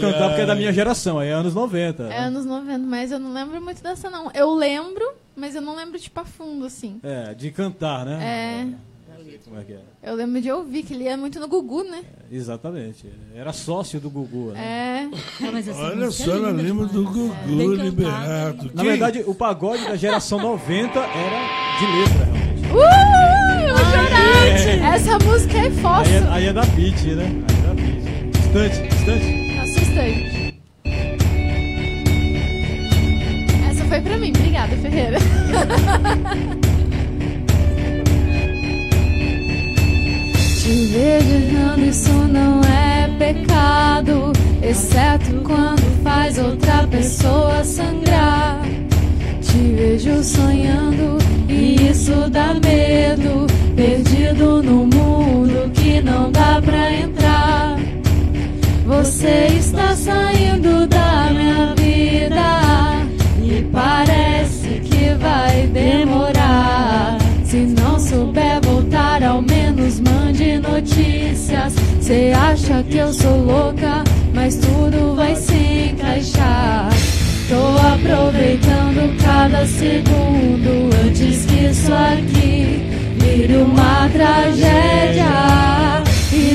cantar, porque é da minha geração, aí é anos 90. É anos 90, mas eu não lembro muito dessa, não. Eu lembro, mas eu não lembro, tipo, a fundo, assim. É, de cantar, né? É. Como é que é? Eu lembro de ouvir que ele ia muito no Gugu, né? Exatamente. Era sócio do Gugu, né? É. Olha só, ela lembra do Gugu Liberato. Na Quem- verdade, o pagode da geração 90 era de letra, realmente. Uh, eu chorar! Essa música é Aí fossa. é, aí é da Pitty, né? Aí é da Pitty. Distante, distante. Assustante. Essa foi pra mim. Obrigada, Ferreira. Te vejo errando, isso não é pecado. Exceto quando faz outra pessoa sangrar. Te vejo sonhando e isso dá medo. Perdido no mundo que não dá pra entrar. Você está saindo da minha vida e parece que vai demorar. Se não souber voltar, ao menos mande notícias. Cê acha que eu sou louca, mas tudo vai se encaixar. Tô aproveitando cada segundo antes que isso aqui vire uma tragédia.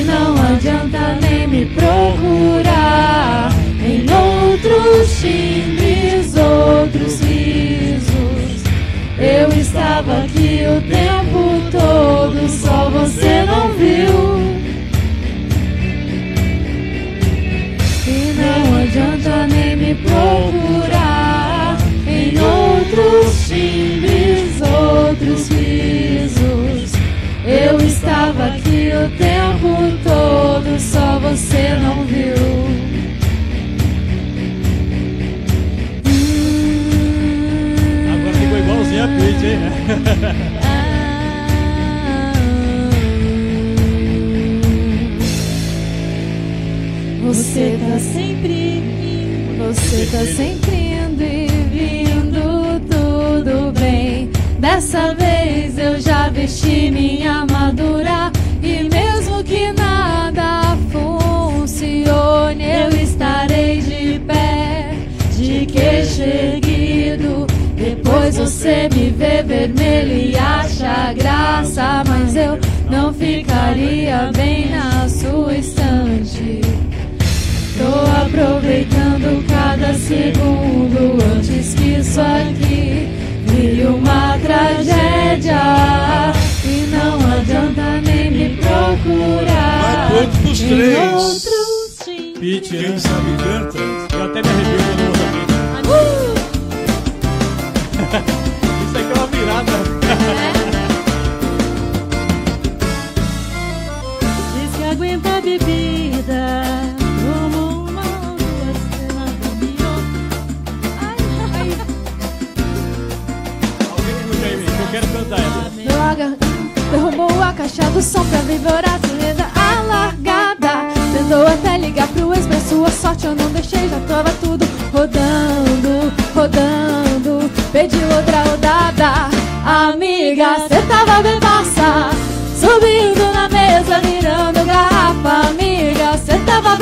Não adianta nem me procurar em outros timbres, outros risos. Eu estava aqui o tempo todo, só você não viu. E não adianta nem me procurar em outros timbres, outros risos. Eu estava aqui o tempo todo, só você não viu. Agora ficou igualzinho a Pete, hein? Você tá sempre você tá sempre indo Dessa vez eu já vesti minha armadura e mesmo que nada funcione, eu estarei de pé, de queixo erguido. Depois você me vê vermelho e acha graça, mas eu não ficaria bem na sua estante. Tô aproveitando cada segundo antes que isso aqui vire uma tragédia. E não adianta nem me procurar. Vai todos os três. Pete, Quem sabe canta. Eu até me arrepio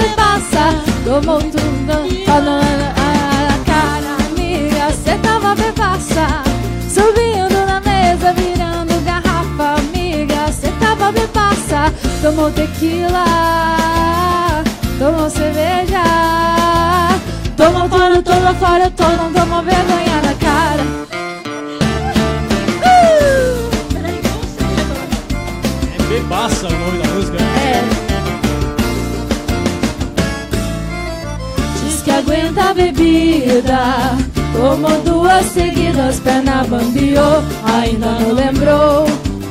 tava bebaça. Tomou tudo, falando a cara, amiga, cê tava bebaça. Subindo na mesa, virando garrafa, amiga, cê tava bebaça. Tomou tequila, tomou cerveja. Tomou fora, tomou fora, não tomou vergonha aguenta a bebida. Tomou duas seguidas, perna bambiou, ainda não lembrou.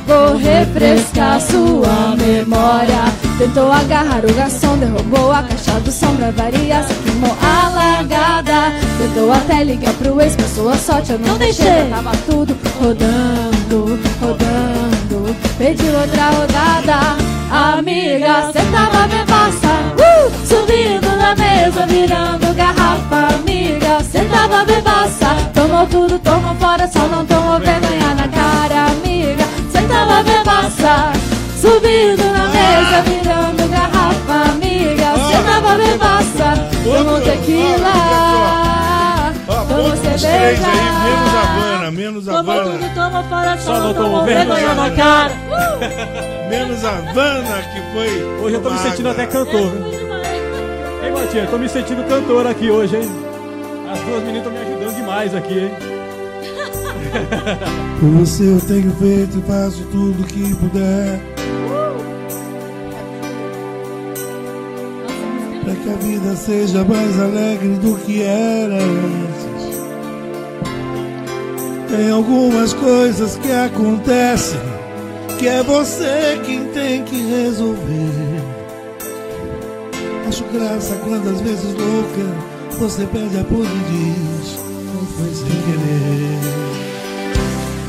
Vou refrescar sua memória. Tentou agarrar o garçom, derrubou a caixa do som pra variar, se queimou a largada. Tentou até ligar pro ex, pra sua sorte, eu não, Não deixei. deixei. Tava tudo rodando, rodando. Pediu outra rodada. Amiga, cê tava bebaça. Uh! Subindo na mesa, virando garrafa. Amiga, cê tava bebaça. Tomou tudo, tomou fora, só não tomou vergonha na cara. Amiga, cê tava bebaça. Subindo na mesa, virando garrafa. Amiga, cê tava bebaça. Tomou tequila. Os três aí, menos a cerveja. Havana, menos Havana. tudo, toma fora, Só só não tomou tomou vergonha na cara. Menos a Havana, que foi. Hoje eu tô me sentindo até cantor. viu? Ei, Matinha, tô me sentindo cantor aqui hoje, hein? As duas meninas estão me ajudando demais aqui, hein? Por você eu tenho feito e faço tudo que puder. Pra que a vida seja mais alegre do que era antes. Tem algumas coisas que acontecem que é você quem tem que resolver. Acho graça quando às vezes louca você pede apoio e diz não foi sem querer.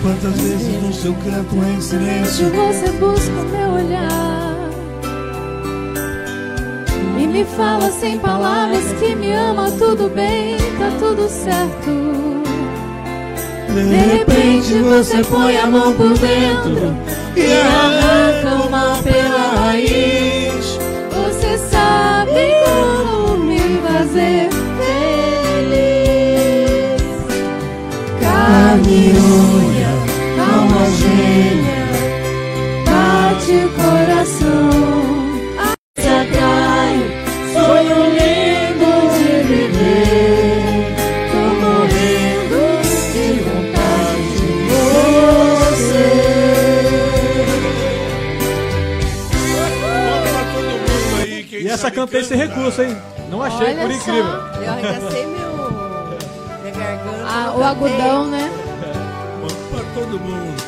Quantas vezes no seu canto em silêncio você busca o meu olhar E me fala sem palavras que me ama Tudo bem, tá tudo certo De repente você põe a mão por dentro E arranca o mal pela raiz. Você sabe como me fazer E cantei sem recurso, hein? Não achei, Olha por só. incrível. Eu arregacei meu. Minha garganta. Ah, o cantei. agudão, né? todo mundo.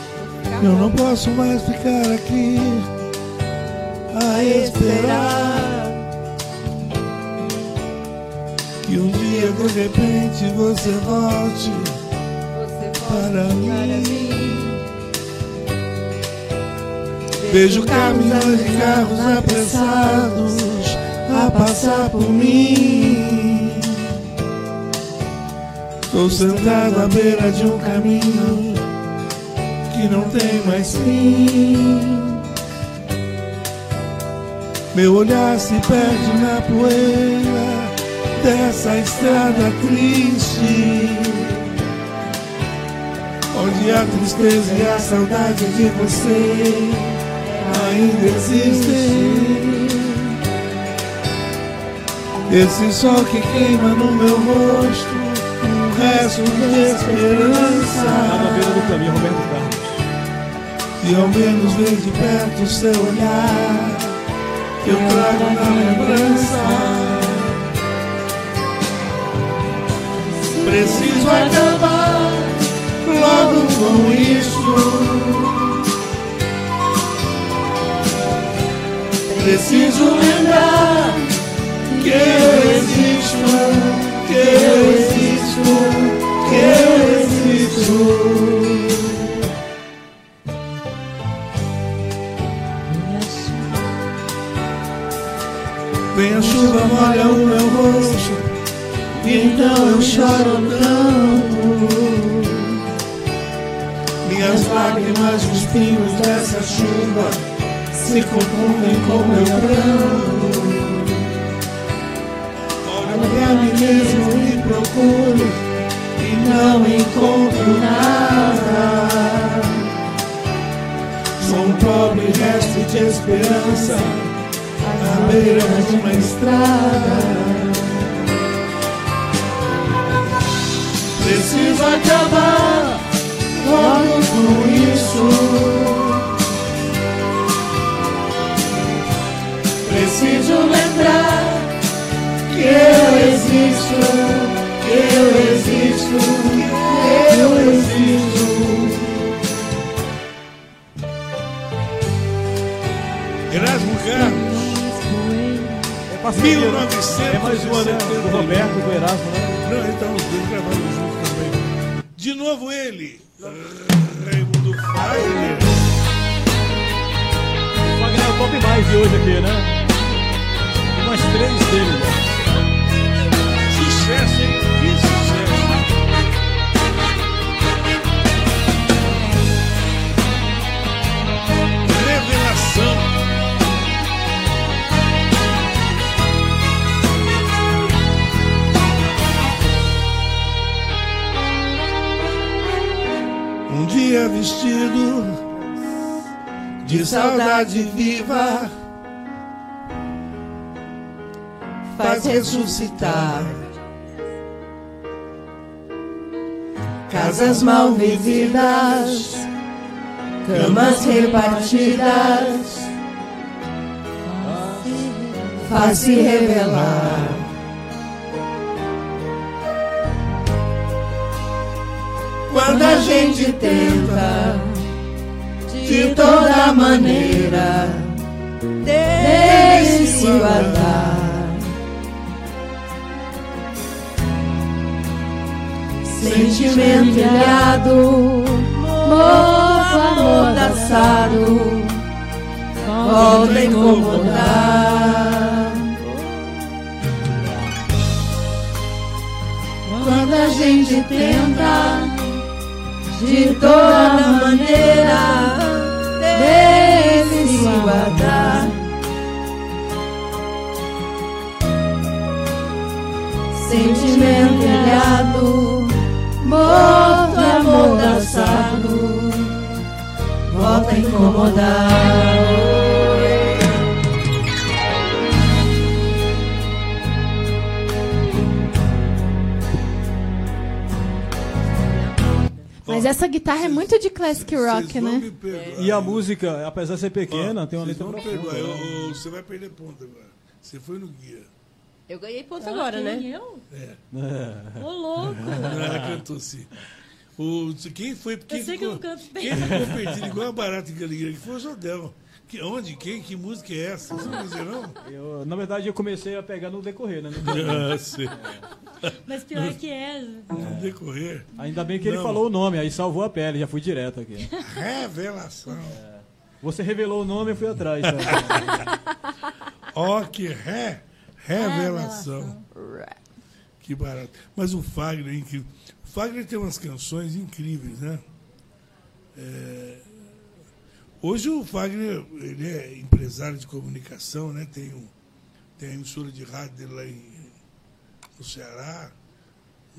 Eu não posso mais ficar aqui a esperar que um dia de repente você volte para mim. Vejo caminhões de carros apressados a passar por mim. Estou sentado à beira de um caminho que não tem mais fim. Meu olhar se perde na poeira dessa estrada triste, onde a tristeza e a saudade de você ainda existem. Esse sol que queima no meu rosto, um resto de esperança. na beira do caminho, Roberto Carlos. E ao menos ver de perto o seu olhar, que eu trago na lembrança. Preciso acabar logo com isso. Preciso lembrar que eu existo, que eu existo, que eu existo. Vem a chuva, molha o meu rosto, e então eu choro tanto. Minhas lágrimas, os pingos dessa chuva se confundem com meu pranto. Pra mim mesmo e procuro e não encontro nada. Sou um pobre resto de esperança à beira de uma estrada. Preciso acabar logo com isso. Preciso lembrar que eu existo, eu existo, eu existo. Erasmo Carlos. É parceria, né? 1900. É mais uma, né? Do Roberto, do Erasmo, né? Não, então os dois gravaram juntos também. De novo ele, Raimundo Fagner. O Wagner é o top mais de hoje aqui, né? Umas três dele, né? De saudade viva faz ressuscitar casas mal vividas, camas repartidas, faz se revelar. Quando a gente tenta toda maneira dele se guardar. Sentimento ilhado, morto, amordaçado, volta incomodar. Quando a gente tenta de toda maneira dele se guardar. Sentimento ilhado, morto, amordaçado, volta a incomodar. Mas essa guitarra é muito de classic rock, né? E a música, apesar de ser pequena, Ó, tem uma letra profunda. Você vai perder ponto agora. Você foi no guia. Eu ganhei ponto Ah, agora, né? Eu? É. Ô, louco. Não, ela cantou sim. O, quem foi. Quem eu sei ficou, que eu não canto bem. Quem ficou perdido igual a barata que foi o Jodel. Que, onde? Quem? Que música é essa? Você não dizer, não? Eu, na verdade, eu comecei a pegar no decorrer, né? No Ah, sei. Mas pior que é. No decorrer. Ainda bem que ele Não. falou o nome, aí salvou a pele, já fui direto aqui. Revelação. Você revelou o nome, eu fui atrás. Tá? Ó, que ré, revelação. Que barato. Mas o Fagner é incrível. O Fagner tem umas canções incríveis, né? É, Hoje o Fagner ele é empresário de comunicação, né? Tem, um, tem a emissora de rádio dele lá em, no Ceará.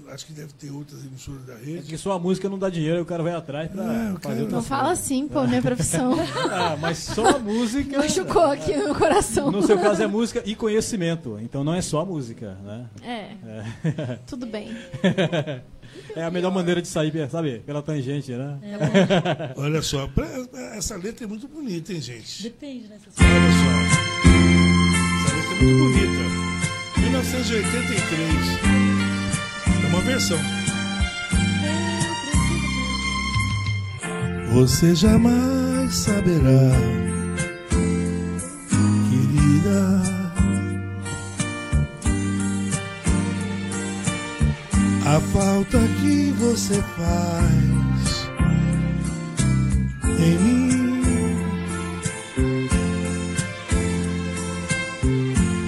Acho que deve ter outras emissoras da É rede. que só a música não dá dinheiro, o cara vai atrás pra É, fazer Não fala assim, pô, minha profissão. Ah, mas só a música. Machucou aqui no meu coração. No seu caso é música e conhecimento, então não é só a música, né? É, É. tudo bem. É a melhor maneira de sair, sabe? Pela tangente, né? Olha só, pra- essa letra é muito bonita, hein, gente? Depende, né? Olha só. Essa letra é muito bonita. 1983. É uma versão. Você jamais saberá, querida. A falta que você faz em mim.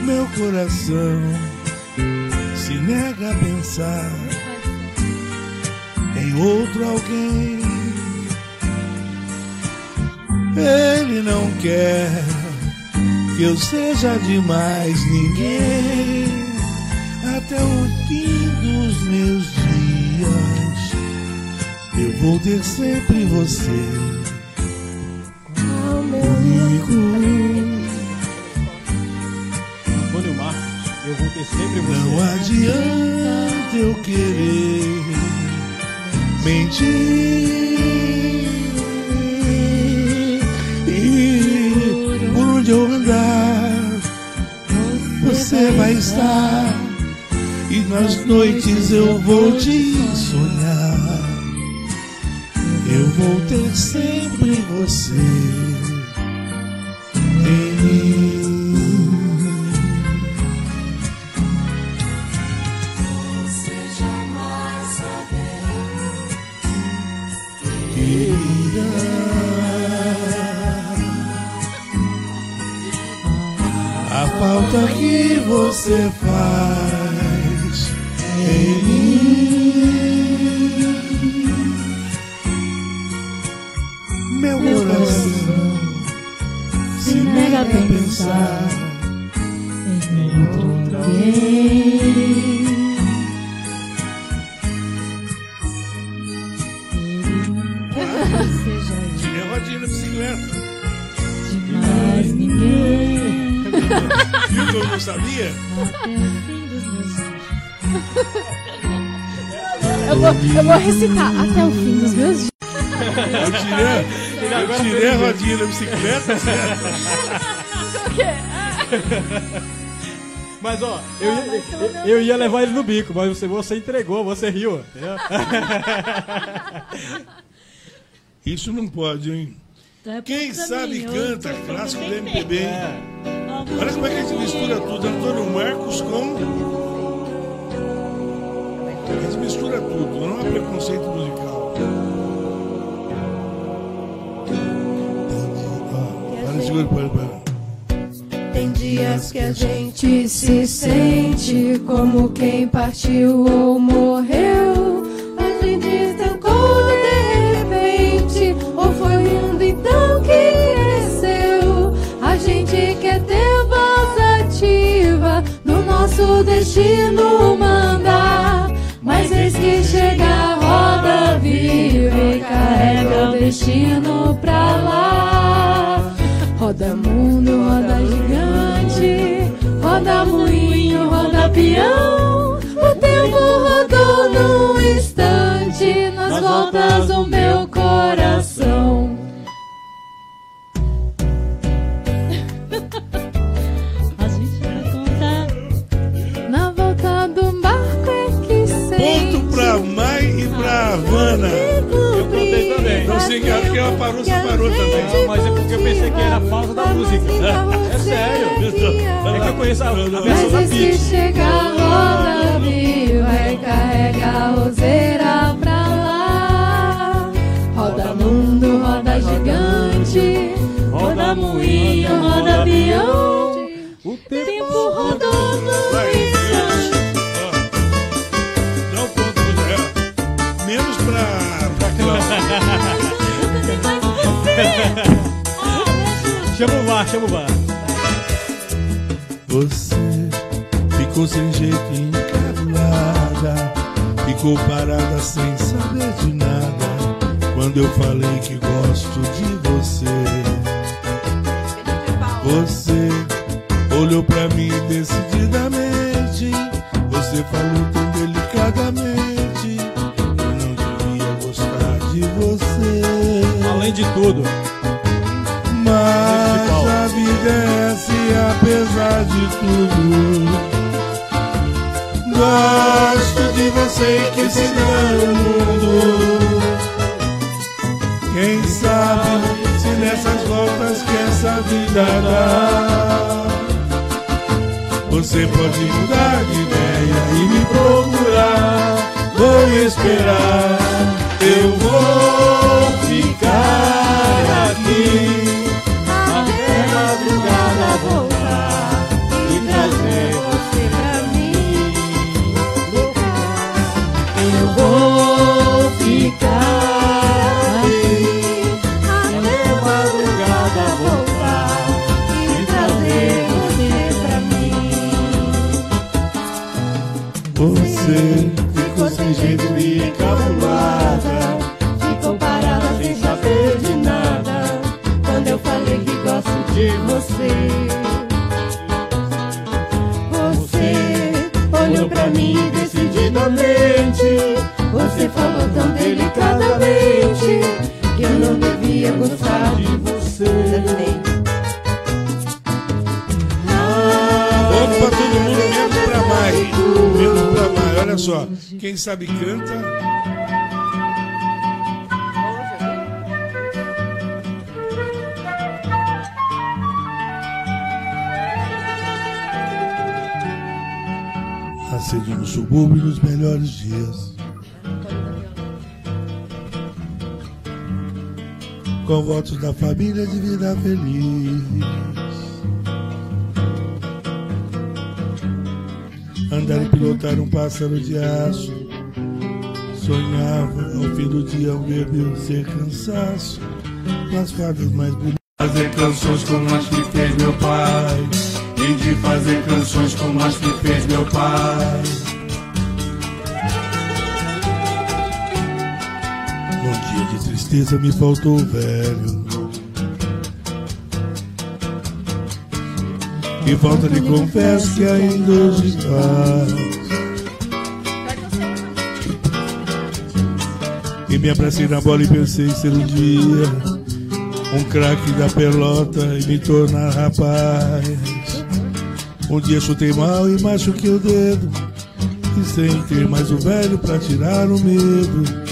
Meu coração se nega a pensar em outro alguém. Ele não quer que eu seja de mais ninguém até o fim meus dias. Eu vou ter sempre você comigo. Antônio Marcos, eu vou ter sempre você. Não adianta eu querer mentir. E por onde eu andar, você vai estar. E nas noites eu vou te sonhar. Eu vou ter sempre você mim. Você jamais saberá. A falta que você faz meu coração se nega a pensar em outro alguém. Rodinha na bicicleta. Mais ninguém. Sabia? Eu vou, eu vou recitar até o fim dos meus dias. Eu tirei, eu tirei a rodinha da bicicleta, certo? Que é? Mas ó, eu, ia- eu, eu ia levar ele no bico, mas você, você entregou, você riu. entendeu? Isso não pode, hein? Então é Quem sabe canta clássico do bem MPB, hein? Olha como é que a gente mistura tudo. Antônio Marcos com. A gente mistura tudo, não é preconceito musical. Tem dias que a gente se sente como quem partiu ou morreu. A gente estancou de repente, ou foi o mundo então que cresceu. A gente quer ter voz ativa no nosso destino mandar. Mas eis que chega a roda viva e carrega o destino pra lá. Roda mundo, roda gigante, roda moinho, roda peão. O tempo rodou num instante nas voltas do meu coração. Contar. Na volta do barco é que ela parou, você parou também. Não, mas é porque eu pensei que era a pausa da música. É sério. É que eu conheço a, a versão da Mas e se Pitty. chegar roda viva vai carregar a roseira pra lá. Roda mundo, roda gigante, roda moinho, roda avião. O tempo rodando isso. Chama o bar, chama o bar. Você ficou sem jeito encabulada, ficou parada sem saber de nada. Quando eu falei que gosto de você, você olhou pra mim decididamente. Você falou tão delicadamente, de tudo. Mas a vida é assim, apesar de tudo. Gosto de você que se dá no mundo. Quem sabe se nessas voltas que essa vida dá. Você pode mudar de ideia e me procurar. Vou esperar, eu vou gostar de você. Vamos pra todo mundo, menos pra mais. Menos pra mais. Olha só, quem sabe canta. Acende no subúrbio nos melhores dias. Com votos da família de vida feliz. Andar e pilotar um pássaro de aço. Sonhava ao fim do dia ver meu ser cansaço. Nas fadas mais bonitas. Fazer canções como as que fez meu pai. E de fazer canções como as que fez meu pai. Tristeza me faltou velho. E falta lhe confesso que ainda hoje faz. E me abracei na bola e pensei ser um dia um craque da pelota e me tornar rapaz. Um dia chutei mal e machuquei o dedo. E sem ter mais o velho pra tirar o medo.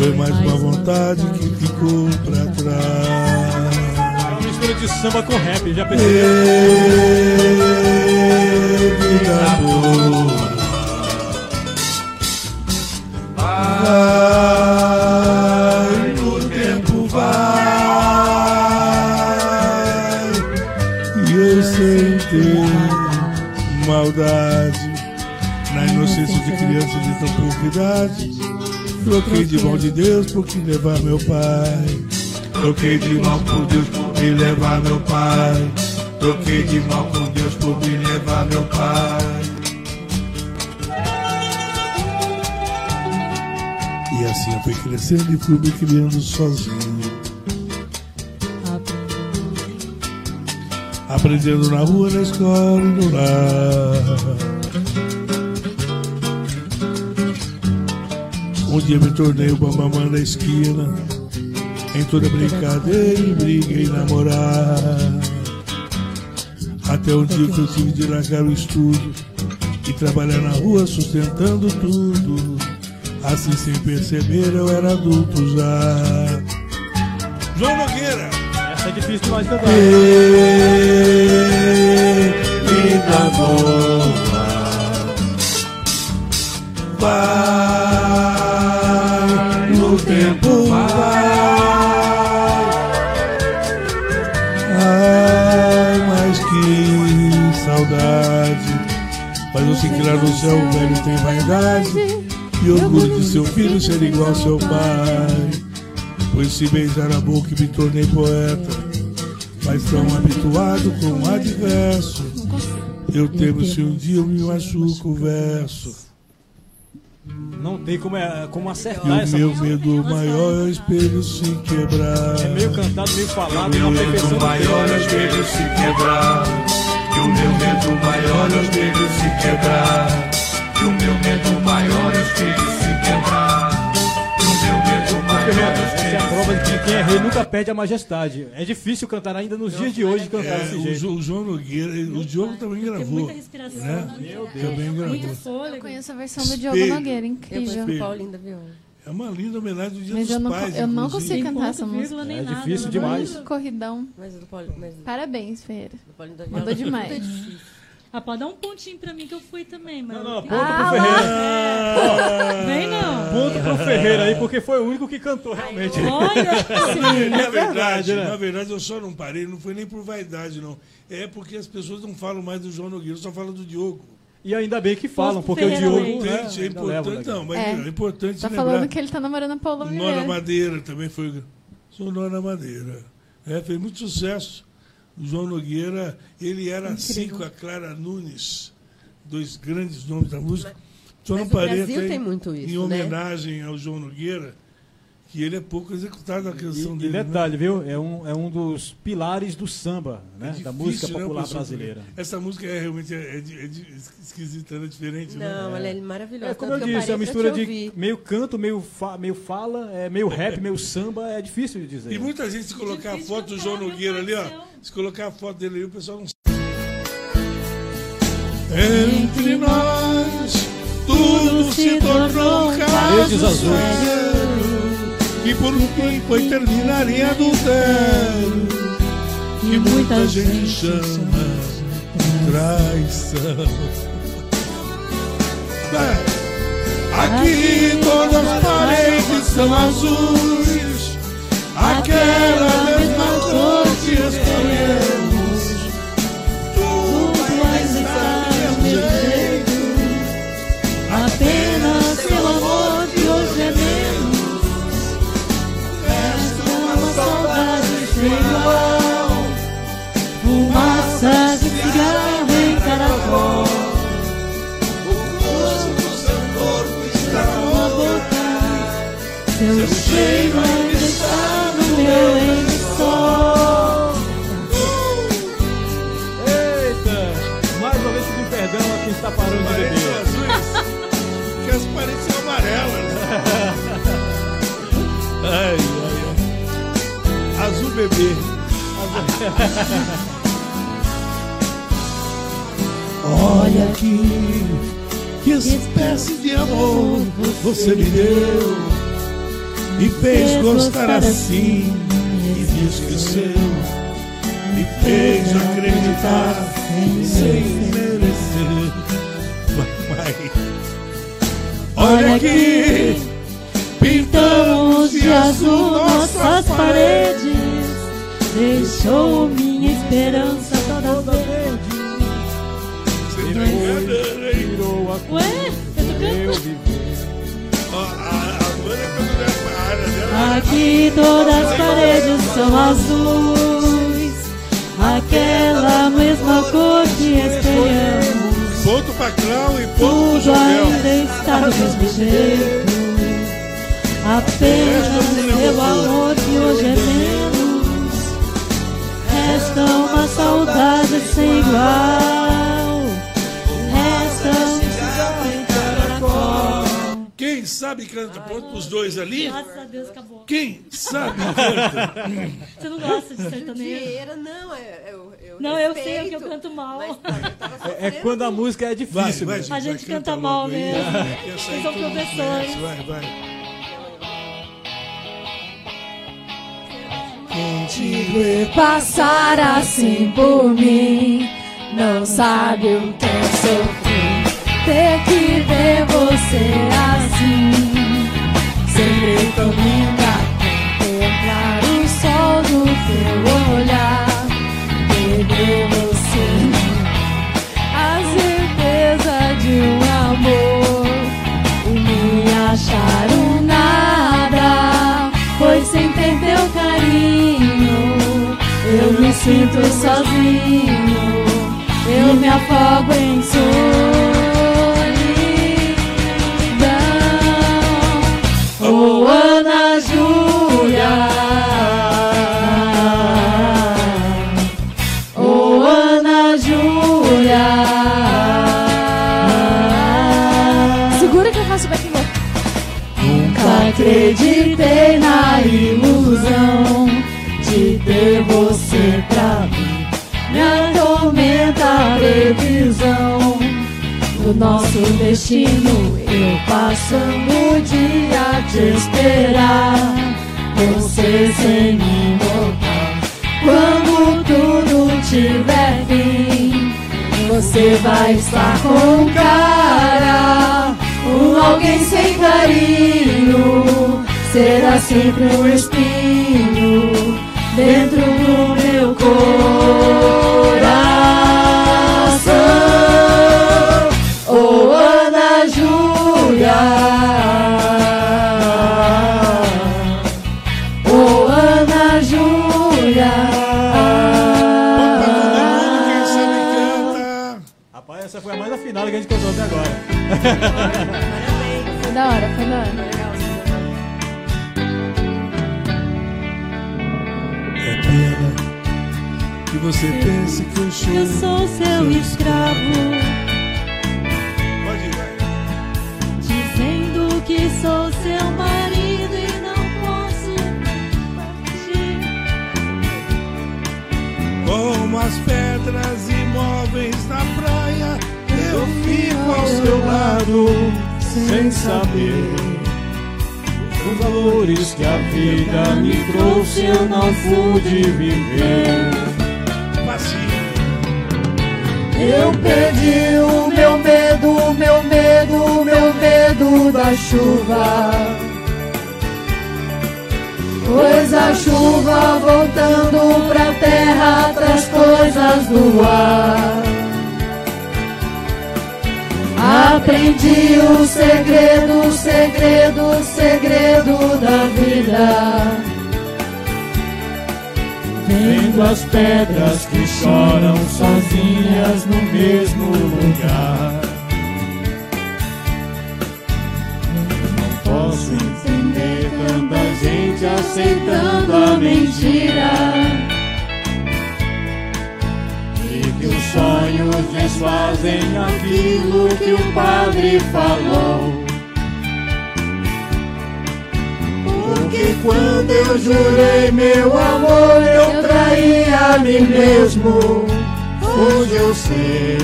Foi mais uma vontade que ficou pra trás. É uma mistura de samba com rap, já percebeu? Vida boa. Vai, o tempo vai. E eu sem ter maldade. Na inocência de criança de tão pouca idade. Troquei de mão de Deus por que levar meu pai. Troquei de mão por Deus por me levar meu pai. Troquei de mão com Deus por me levar meu pai. E assim eu fui crescendo e fui me criando sozinho. Aprendendo na rua, na escola e no lar. Um dia me tornei uma mamã da esquina. Em toda brincadeira e briga e namorar. Até um dia que eu tive de largar o estudo e trabalhar na rua sustentando tudo. Assim sem perceber eu era adulto já. João Nogueira. Essa é difícil demais de cantar. Vida boa. Vai Que lá no céu o velho tem vaidade E orgulho de seu filho ser igual ao seu pai. Pois se beijar a boca me tornei poeta Mas tão habituado com o adverso Eu temo se um dia eu me machuco o verso. Não tem como, é, como acertar E o essa meu música. medo maior é o espelho se quebrar. É meio cantado, meio falado, Meu uma perfeição. medo maior é o espelho se quebrar E o meu medo maior é o espelho se quebrar E o meu medo maior é o espelho se quebrar E o meu medo maior é o Essa é a prova de que quem é rei nunca perde a majestade. É difícil cantar ainda nos dias de hoje cantar É, desse o, jeito. Jo- o João Nogueira, o Diogo também gravou. muita respiração, né? Meu Também gravou. Muito fôlego. Eu conheço a versão do Diogo. Nogueira, Eu incrível. conheço o Paulinho da Viola. É uma linda homenagem do Dia Mas dos eu não, Pais. eu não consigo cantar essa música. vírgula, nem É nada, difícil não demais. vai- Corridão. Mas do. Mas o Parabéns, Ferreira. Mandou demais. É. Ah, pode dar um pontinho pra mim que eu fui também, mas. Não, não, ponto Ah, pro. Ferreira. Vem não. Ponto pro Ferreira aí, porque foi o único que cantou realmente. Olha, sim. Na verdade, verdade, né? na verdade, eu só não parei, não foi nem por vaidade, não. É porque as pessoas não falam mais do João Nogueira, só falam do Diogo. E ainda bem que falam, porque o Diogo. Né, Importante, é importante. Não, mas É. é, importante Tá lembrar. falando que ele tá namorando a Paula Nona Oliveira. Madeira também foi. Sou Nona Madeira. É, fez muito sucesso. O João Nogueira, ele era assim com a Clara Nunes, dois grandes nomes da música. Só Mas não o parei Brasil tem em- muito isso, em né? homenagem ao João Nogueira, que ele é pouco executado a canção E, e dele. né? detalhe, viu? É um, é um dos pilares do samba, né? É da difícil, música né, popular professor? brasileira. Essa música é realmente é, é é esquisita, né? diferente. né? Não, ela é maravilhosa. É como eu disse, é uma mistura de ouvir. meio canto, meio, fa- meio fala, é meio rap, meio samba, é difícil de dizer. E muita gente, se colocar a Difícil foto do João Nogueira ali, ó, se colocar a foto dele ali, o pessoal não Entre nós, tudo se tornou Paredes azuis. Que por fim foi terminar em adultério, que muita gente chama traição. É. Aqui todas as paredes são azuis, aquela mesma cor que escolhemos. Olha aqui, que espécie de amor você me deu. Me fez gostar assim e me esqueceu. Me fez acreditar sem merecer. Mamãe. Olha aqui, Pintamos de azul nossas paredes. Deixou minha esperança toda verde. Virou a Ué, eu tô cantando. Aqui todas as paredes são azuis. Aquela mesma cor que esperamos. Ponto pra Clau e ponto Tudo ainda está do mesmo jeito. Apenas meu amor que hoje é menos. Resta uma saudade sem igual. Quem sabe canta ponto pros dois ali? Graças a Deus acabou. Quem sabe canta? Você não gosta de sertanejo? Dinheiro, não, é- eu, eu Não, eu sei que eu canto mal. mas, tá, eu É, é quando a música é difícil. Vai, vai, mesmo. gente, A vai, gente canta logo mal aí. mesmo. Vocês são professores. Vai, vai. Quem te ver passar assim por mim não sabe o que é sofrer. Ter que ver você assim, sempre tão linda. Contemplar o sol do teu olhar, perder você. A certeza de um amor e me achar um nada. Pois sem ter teu carinho, eu me sinto sozinho. Eu me afogo em solidão. Destino. Eu passando o dia te esperar. Você sem me notar. Quando tudo tiver fim, você vai estar com cara. Um alguém sem carinho. Será sempre um espinho dentro do meu coração. Agora. Foi da hora, foi da hora. É pena que você pense que eu sou, Eu sou seu escravo. Dizendo que sou seu marido e não posso partir. Como as pedras ao seu lado sem saber. Os valores que a vida me trouxe eu não pude viver. Eu perdi o meu medo, meu medo, meu medo da chuva. Pois a chuva voltando pra terra traz coisas do ar. Aprendi o segredo, o segredo, o segredo da vida. Vendo as pedras que choram sozinhas no mesmo lugar. Não posso entender tanta gente aceitando a mentira. E que os sonhos desfazem aquilo que o padre falou. Porque quando eu jurei meu amor, eu traí a mim mesmo. Hoje eu sei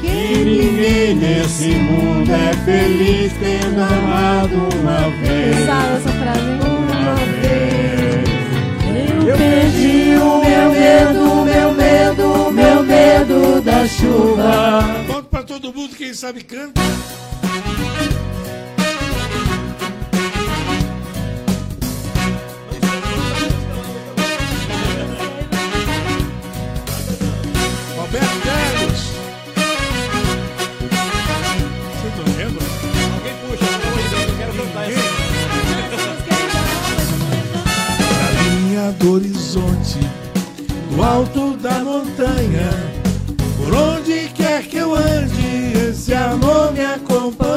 que ninguém nesse mundo é feliz tendo amado uma vez. Essa frase? Uma vez. Eu perdi o meu medo, meu medo, medo da chuva. Conta pra todo mundo, quem sabe canta. Roberto. Vocês estão vendo? Alguém puxa, eu quero cantar linha do horizonte, do alto da montanha, por onde quer que eu ande, esse amor me acompanha.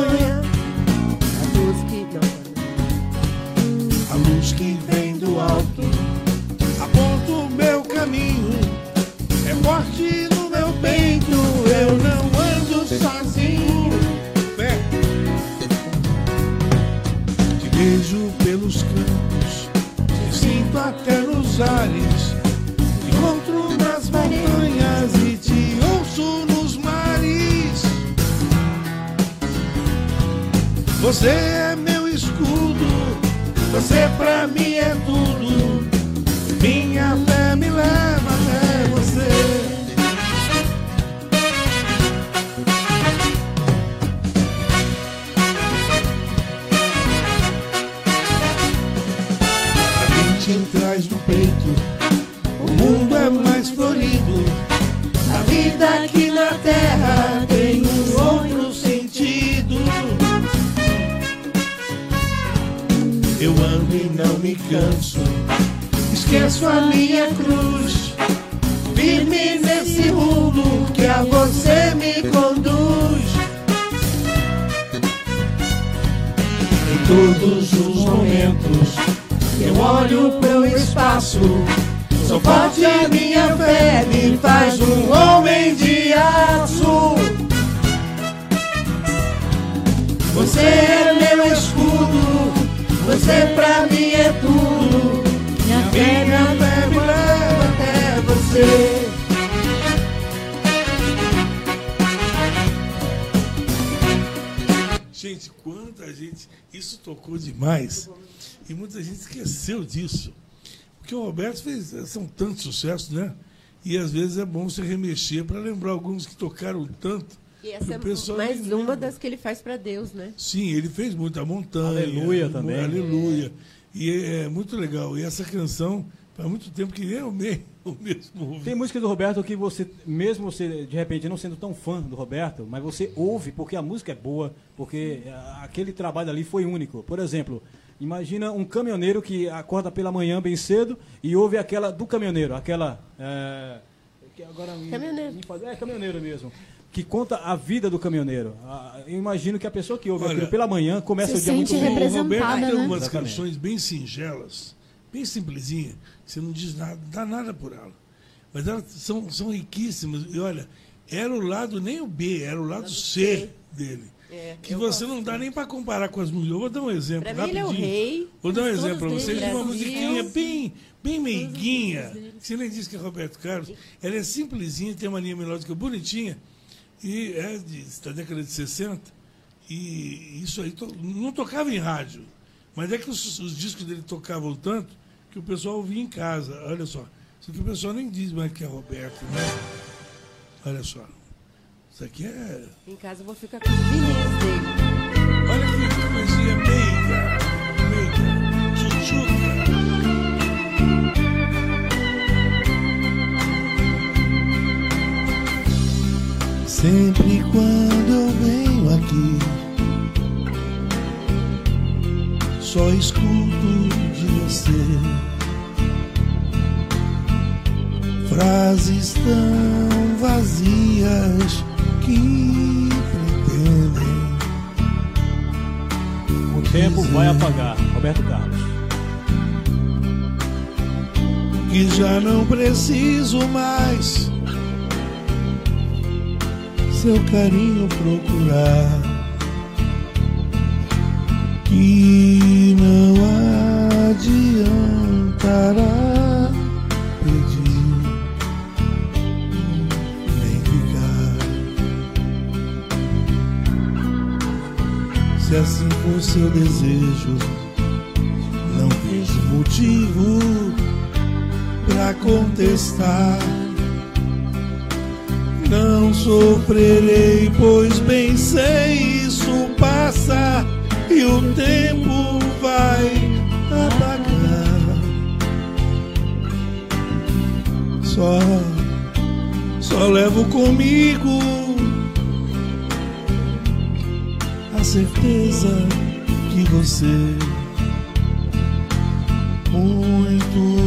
Você me canso. Esqueço a minha cruz, firme nesse mundo que a você me conduz. Em todos os momentos, eu olho pro espaço. Sou forte a minha fé me faz um homem de aço. Você é você pra mim é tudo. Minha fé, minha fé leva até você. Gente, quanta gente. Isso tocou demais. E muita gente esqueceu disso. Porque o Roberto fez. São tantos sucessos, né? E às vezes é bom se remexer para lembrar alguns que tocaram tanto. E essa é mais uma das que ele faz para Deus, né? Sim, ele fez muita montanha. Aleluia também. Aleluia. E é, é muito legal. E essa canção, faz muito tempo que nem eu mesmo, o mesmo. Tem música do Roberto que você, mesmo você, de repente, não sendo tão fã do Roberto, mas você ouve porque a música é boa, porque aquele trabalho ali foi único. Por exemplo, imagina um caminhoneiro que acorda pela manhã bem cedo e ouve aquela do caminhoneiro, aquela. É, que agora caminhoneiro. Me faz, é, caminhoneiro mesmo que conta a vida do caminhoneiro. Eu imagino que a pessoa que ouve Olha, aquilo pela manhã começa o dia muito bem. O Roberto tem umas né? canções bem singelas, bem simplesinhas, você não diz nada, dá nada por ela. Mas elas são, são riquíssimas. E olha, era o lado nem o B, era o lado, lado C, C dele. É, que você não dá nem para comparar com as mulheres. Vou dar um exemplo. Pra rapidinho. Mim ele é o rei. Vou dar um exemplo para vocês de uma musiquinha bem, bem meiguinha. Você nem disse que é Roberto Carlos. Ela é simplesinha, tem uma linha melódica bonitinha e é de, da década de 60. E isso aí to, não tocava em rádio. Mas é que os, os, discos dele tocavam tanto que o pessoal ouvia em casa. Olha só. Isso aqui o pessoal nem diz mais que é Roberto, né? Olha só. Isso aqui é. Em casa eu vou ficar com os vinis dele. Olha Sempre quando eu venho aqui, só escuto de você frases tão vazias que pretendem. O tempo vai apagar, Roberto Carlos. Que já não preciso mais seu carinho procurar. Que não adiantará pedir nem ficar. Se assim for seu desejo, não vejo motivo para contestar não sofrerei, pois bem sei isso passa e o tempo vai apagar. Só, só levo comigo a certeza que você muito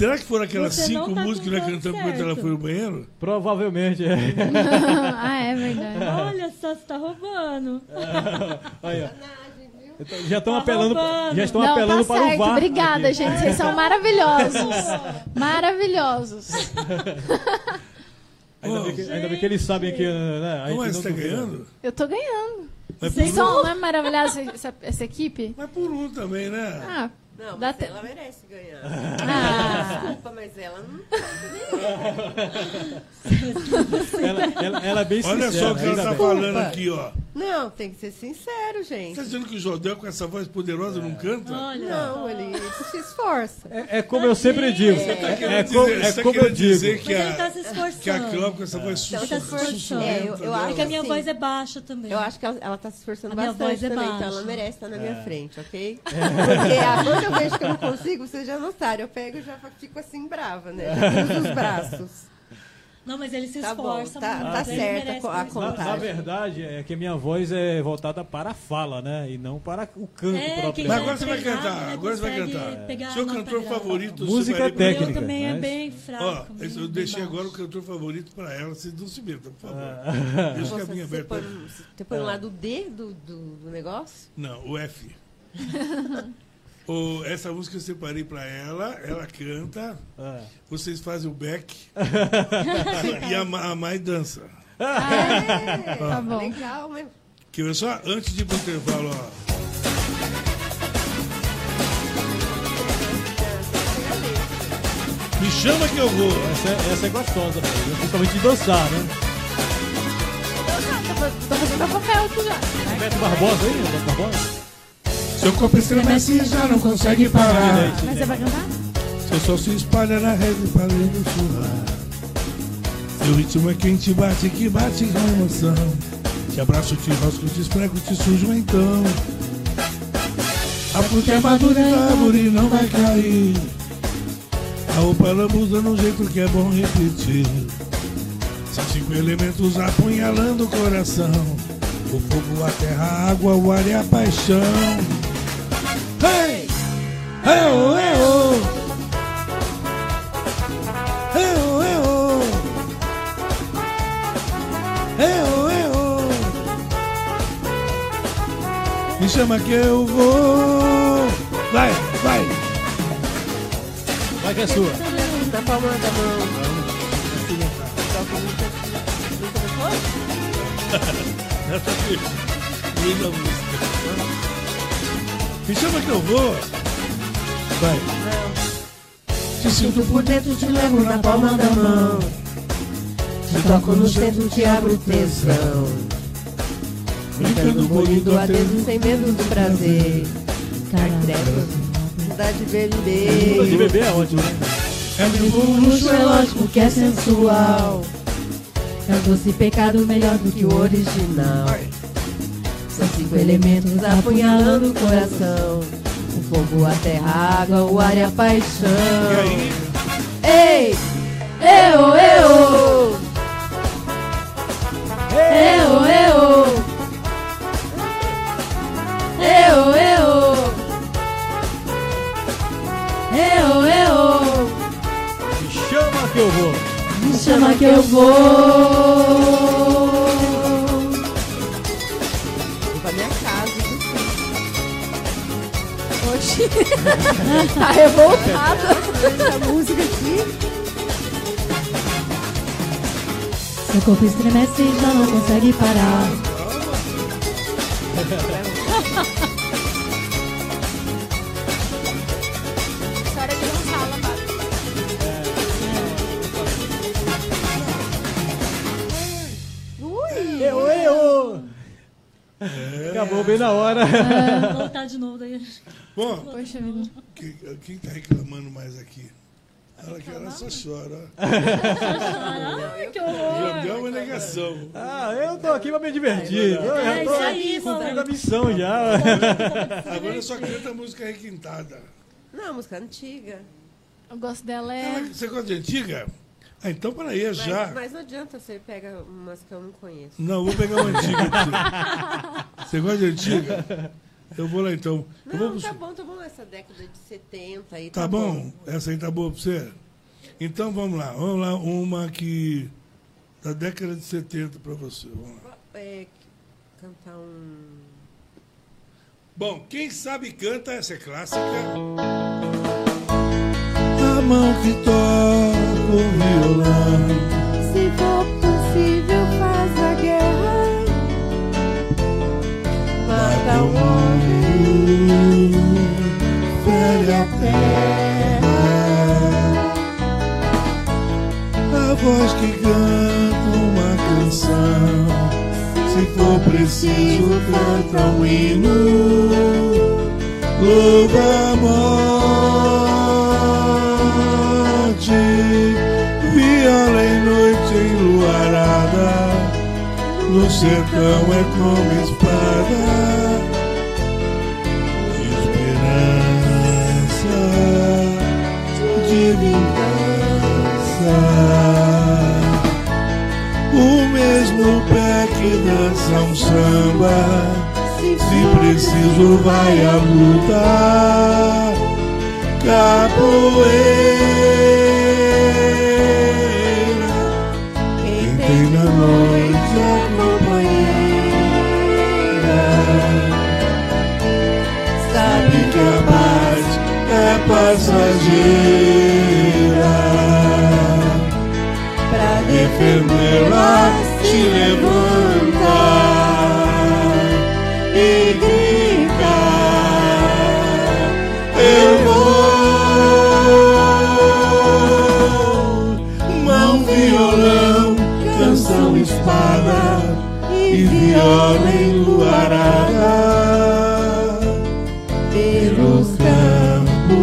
Será que foram aquelas Você cinco tá músicas que nós cantamos certo. enquanto ela foi no banheiro? Provavelmente, é. ah, é verdade. Olha só, você tá roubando. Olha. Já estão Tá apelando, roubando. já estão Não, apelando tá para certo. o VAR. Obrigada, aqui. gente. Vocês são maravilhosos. maravilhosos. Ainda, bem que, ainda bem que eles sabem que. Né, a Mas não você tá duvida. ganhando? Eu tô ganhando. Mas Vocês são, um. não é maravilhosa essa, essa equipe? Mas por um também, né? Ah, Não, Dá mas te- ela merece ganhar. Ah. Desculpa, mas ela não. Ela, ela, ela é bem Olha sincera. só o que ela tá bem. falando aqui, ó. Não, tem que ser sincero, gente. Você tá dizendo que o Jordão com essa voz poderosa não canta? Não, ele se esforça. É, é como eu sempre digo. Você tá É, é como, é tá como eu dizer digo. que a, tá se esforçando. que a Cláudia com essa voz Ele tá se esforçando. É, eu- eu acho É que a minha assim, voz é baixa também. Eu acho que ela, ela tá se esforçando A minha bastante voz é também, então baixa. ela merece estar na minha É. frente, ok? Porque a, quando eu vejo que eu não consigo, vocês já notaram, eu pego e já fico assim brava, né? Cruzo os braços. Não, mas ele se Tá bom, esforça tá- muito. tá certa a mais. co- Na, contagem. na verdade, é que a minha voz é voltada para a fala, né? E não para o canto É, próprio. Mas é agora você vai cantar, né, agora você vai cantar. Seu cantor favorito, Música você vai lembrar? técnica. Eu também é mas- bem fraco. Ó, bem- eu deixei agora o cantor favorito pra ela. Vocês não se metam, por favor. Ah. Deixa o caminho você aberto. põe, aí. você põe lá do D do, do, do negócio? Não, o F. O- essa música eu separei pra ela, ela canta, Ah. vocês fazem o back e a, a Mai dança. É, Tá bom. Legal, mas Que eu só, antes de ir pro intervalo, ó. Me chama que eu vou. Essa, é- essa é gostosa, mesmo, principalmente de dançar, né? Tô fazendo meu papel aqui já. Beto Barbosa aí, Beto Barbosa? Seu corpo estremece e já não consegue parar. Mas você vai cantar? Seu sol se espalha na rede para lhe suar. Seu ritmo é quente, bate que bate com emoção. Te abraço, te rosco, te esprego, te sujo então. A fruta é madura e a árvore não vai cair. A roupa lambuza num jeito que é bom repetir. São cinco elementos apunhalando o coração. O fogo, a terra, a água, o ar e a paixão. Hey! Oh, hey, oh! Hey, oh, hey, oh! Me chama que eu vou. Vai, vai! Vai que é sua. na palma da mão. Essa aqui. Linda música. Me chama que eu vou. Vai. Te sinto por dentro, te levo na palma da mão. Te toco no centro, te abro tesão. Brincando bonito, adeus sem medo do prazer. Carcredo, dá de Muda de beber. bebê é ótimo, né? É O luxo é lógico que é sensual. É um doce pecado melhor do que o original. São cinco elementos apunhalando o coração. O fogo, a terra, a água, o ar e a paixão. Ei! Eu, eu, eu, eu, eu, eu, eu, eu, Me chama que eu vou. me chama que eu vou. Vou Tá revoltada. Essa música aqui. Seu corpo estremece e já não consegue parar. História de dançar, lambada. Eu, eu! Acabou bem na hora. Vou voltar de novo daí. Bom, Poxa vida. quem, quem tá reclamando mais aqui? Ela que ela só chora. Ai, que horror. Jordão, ele obrigação. Ah, eu tô aqui pra me divertir. Eu É, já tô isso aí, cumprindo a missão já. Agora só canta música requintada. Não, música antiga. Eu gosto dela é. Você gosta de antiga? Ah, então peraí, é Mas, já. mas não adianta você pega umas que eu não conheço. Não, vou pegar uma antiga. Você Você gosta de antiga? Eu vou lá então. Eu vou Não, buscar- tá bom, tá bom essa década de 70 aí. Tá bom? Essa aí tá boa pra você? Então vamos lá. Vamos lá, uma que. Da década de 70 pra você. Vamos lá. É, cantar um. Bom, quem sabe canta, essa é clássica. A mão que toca o violão. Canta um hino. Louva a morte. Viola em noite enluarada. No sertão é como que dança um samba. Se preciso, vai a lutar. Capoeira. Quem tem na noite a companheira. Sabe que a paz é passageira. Pra defendê-la se levanta e viola enluarada pelos campos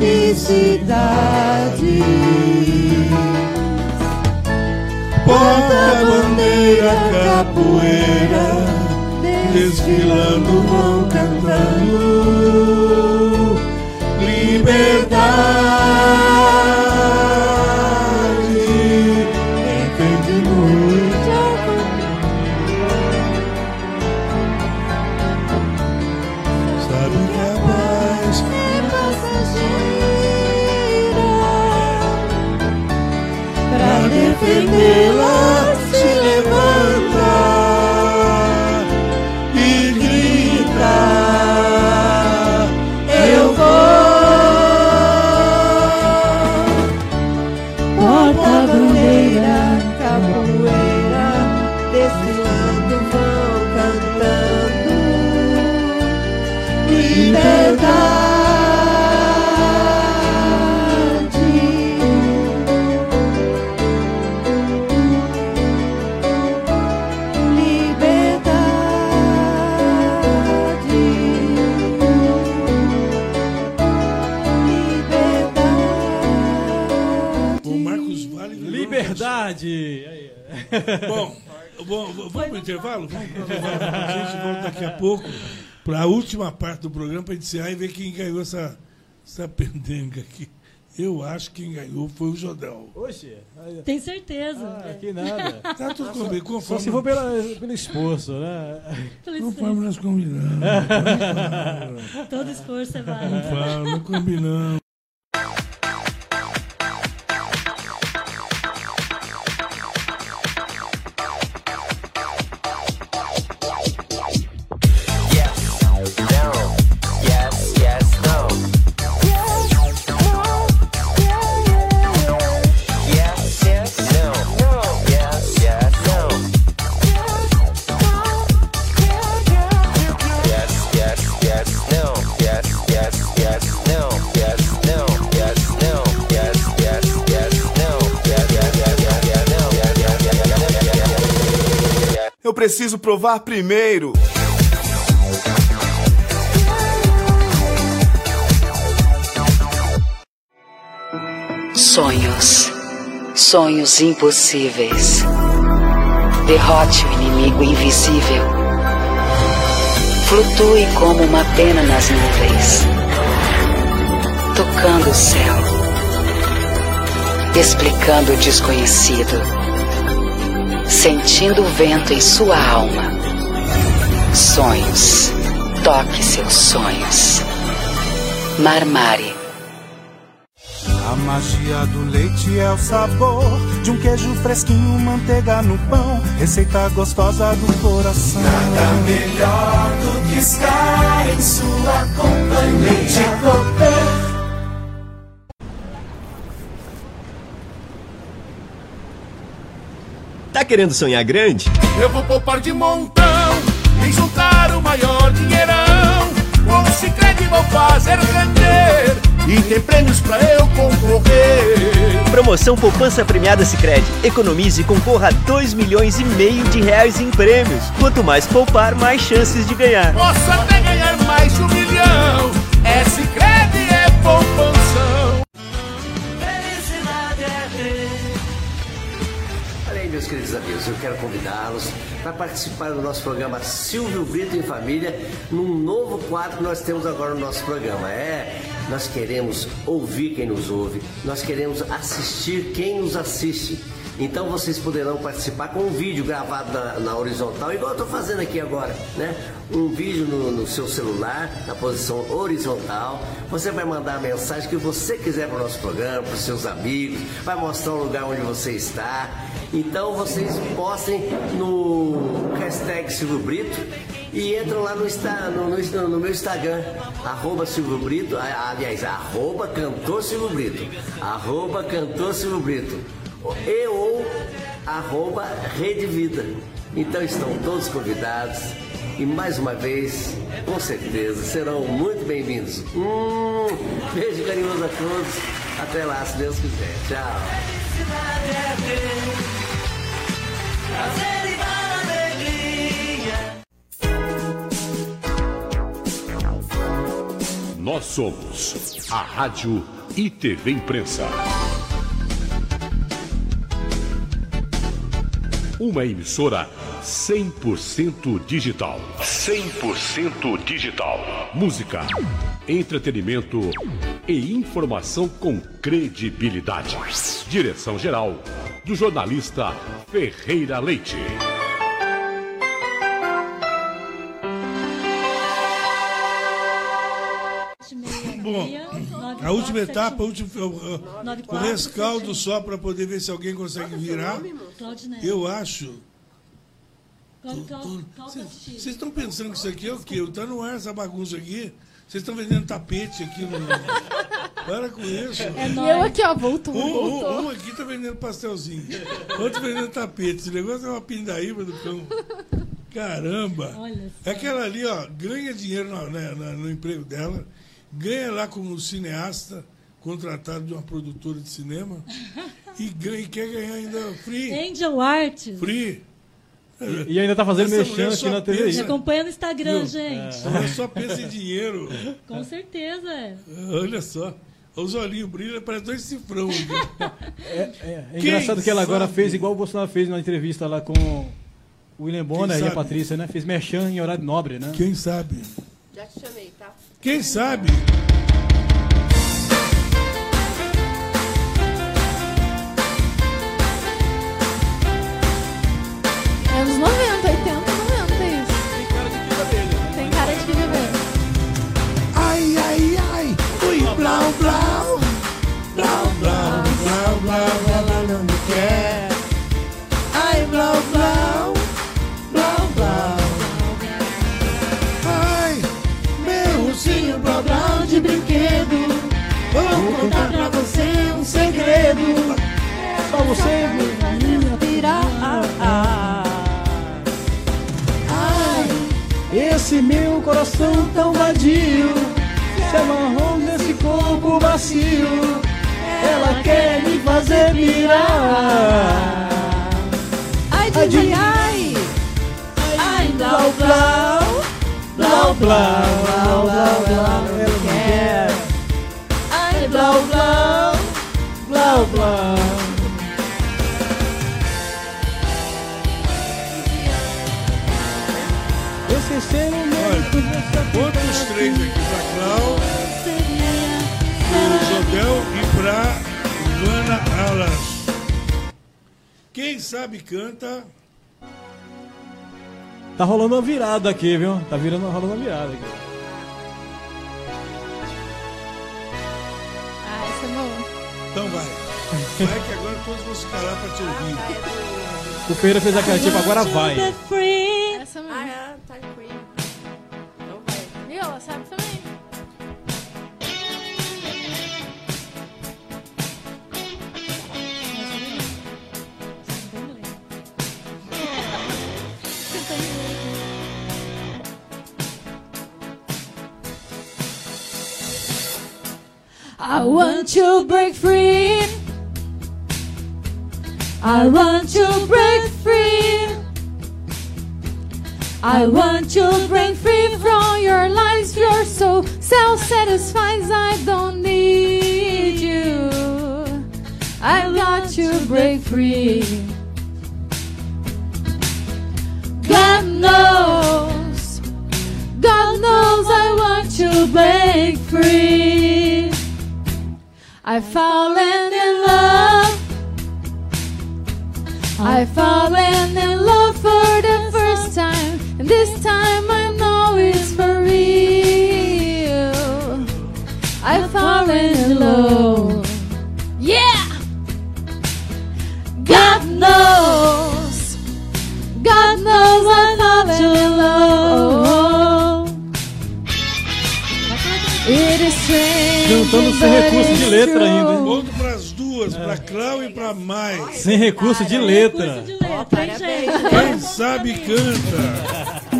e cidades. Porta-bandeira, capoeira, desfilando vão vamos para o intervalo? Intervalo. A gente volta daqui a pouco para a última parte do programa para encerrar e ver quem ganhou essa, essa pendenga aqui. Eu acho que quem ganhou foi o Jodel. Oxe, aí- Tem certeza. Ah, que nada. Tá tudo Só- combinado, Só conforme- se for pela, pelo esforço, né? Conforme nós combinamos. Todo esforço é válido. Conforme nós combinamos. Preciso provar primeiro. Sonhos, sonhos impossíveis. Derrote o inimigo invisível. Flutue como uma pena nas nuvens, tocando o céu, explicando o desconhecido, sentindo o vento em sua alma. Sonhos, toque seus sonhos. Marmari. A magia do leite é o sabor de um queijo fresquinho, manteiga no pão, receita gostosa do coração. Nada melhor do que estar em sua companhia. Leite Tá querendo sonhar grande? Eu vou poupar de montão e juntar o maior dinheirão. Com o Cicred vou fazer render e tem prêmios pra eu concorrer. Promoção Poupança Premiada Sicredi. Economize e concorra a 2 milhões e meio de reais em prêmios. Quanto mais poupar, mais chances de ganhar. Posso até ganhar mais de um milhão. É Cicred, é poupanção. Meus queridos amigos, eu quero convidá-los para participar do nosso programa Silvio Brito em Família, num novo quadro que nós temos agora no nosso programa. É, nós queremos ouvir quem nos ouve, nós queremos assistir quem nos assiste. Então vocês poderão participar com um vídeo gravado na, na horizontal, igual eu estou fazendo aqui agora, né? Um vídeo no, no, seu celular, na posição horizontal. Você vai mandar a mensagem que você quiser para o nosso programa, para os seus amigos, vai mostrar o lugar onde você está. Então vocês postem no hashtag Silvio Brito e entram lá no, no, no, meu Instagram, arroba Silvio Brito, aliás, arroba cantor Silvio Brito, arroba cantor Silvio Brito e ou arroba Rede Vida. Então estão todos convidados e mais uma vez, com certeza, serão muito bem-vindos. Hum, beijo carinhoso a todos. Até lá, se Deus quiser. Tchau. Nós somos a Rádio e TV Imprensa. Uma emissora 100% digital. 100% digital. Música, entretenimento e informação com credibilidade. Direção geral do jornalista Ferreira Leite. Bom, a última etapa, o, último, o, o rescaldo só para poder ver se alguém consegue virar. Eu acho. Vocês estão pensando que isso aqui é o quê? Está no ar essa bagunça aqui? Vocês estão vendendo tapete aqui no. Para com isso. É e eu aqui, ó, voltou. Um, voltou. Um, um aqui está vendendo pastelzinho. Outro vendendo tapete. Esse negócio é uma pindaíba do cão. Caramba! É aquela ali, ó, ganha dinheiro no, né, no emprego dela ganha lá como cineasta, contratado de uma produtora de cinema, e, ganha, e quer ganhar ainda free. Angel Arts. Free. E, e ainda está fazendo mexendo aqui na TV. Me acompanha no Instagram, Meu, gente. Ela só pensa em dinheiro. Com certeza. É. Olha só. Os olhinhos brilham, parece dois cifrão. é, é, é engraçado que ela agora fez igual o Bolsonaro fez na entrevista lá com o William Bonner e a Patrícia, né? Fez merchan em horário nobre, né? Quem sabe? Já te chamei, tá? Quem sabe? Esse meu coração tão vadio Se amarrou nesse corpo macio Ela quer me fazer virar Ai, ai, ai, ai Ai, blau, blau Blau, blau, blau, blau, blau Ela quer Ai, blau, blau Blau, blau Quem sabe canta. Tá rolando uma virada aqui, viu? Tá virando, rolando uma virada aqui. Ah, essa é boa. Então vai. Vai que agora todos vão se calar pra te ouvir. O Pedro fez aquela tipo, agora vai. Essa. Ah, é, I want to break free. I want to break free. I want to break free from your lies. You're so self satisfied. I don't need you. I got to break free. God knows, God knows I want to break free. I've fallen in love. I've fallen in love for the first time, and this time I know it's for real. I've fallen in love. Yeah! God knows, God knows I've fallen in love. It is strange. Cantando sem recurso de letra ainda. hein? Outro pras duas, pra Clau e pra Mai. Sem recurso de letra. Quem sabe canta.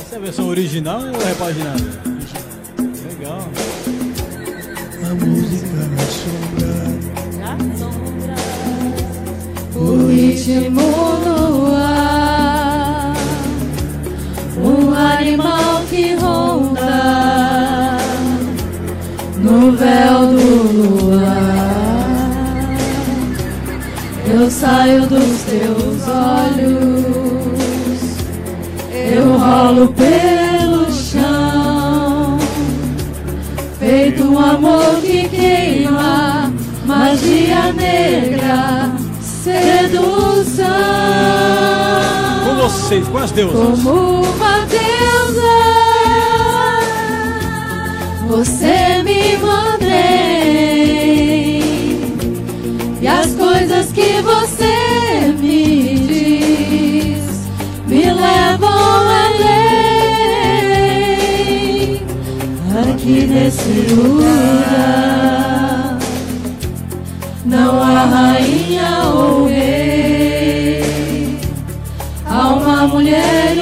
Essa é a versão original ou repaginada? Legal. A música na O ritmo no ar, um animal que ronda no véu do luar. Eu saio dos teus olhos, eu rolo pelo chão, feito um amor que queima, magia negra, sedução. Com vocês, com as deusas. Como uma deusa, você me mantém. E as coisas que você me diz me levam além. Aqui nesse lugar não há rainha ou rei. Há uma mulher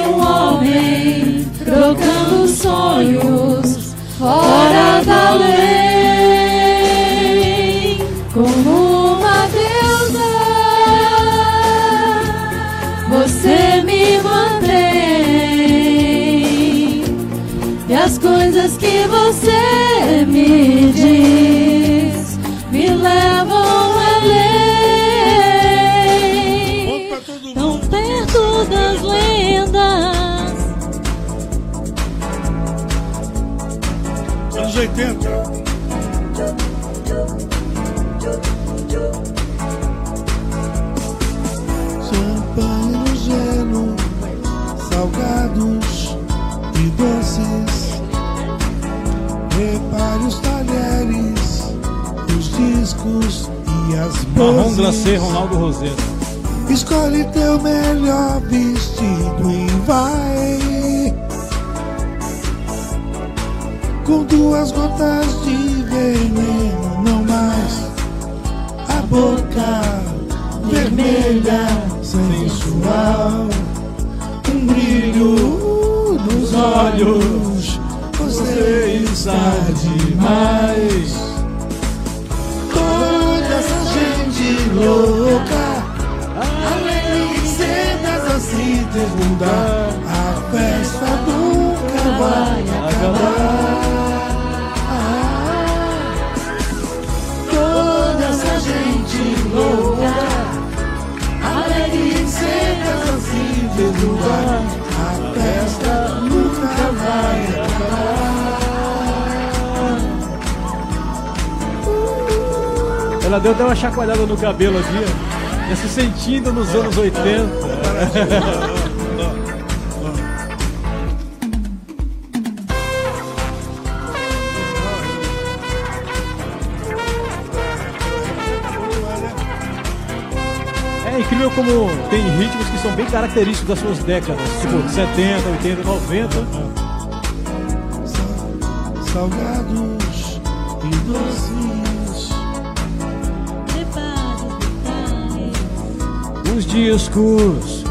Marrom glacê, Ronaldo Roseta. Escolhe teu melhor vestido e vai. Com duas gotas de veneno, não mais. A boca vermelha, sensual. Um brilho nos olhos Você está demais louca. Alegre cenas assim desnudar. A festa nunca vai acabar. Ah, toda essa gente louca. Alegre cenas assim desnudar. Ela deu até uma chacoalhada no cabelo aqui, ó. Já se sentindo nos anos 80. É incrível como tem ritmos que são bem característicos das suas décadas, tipo 70, 80, 90. Salgados e doces. Os discos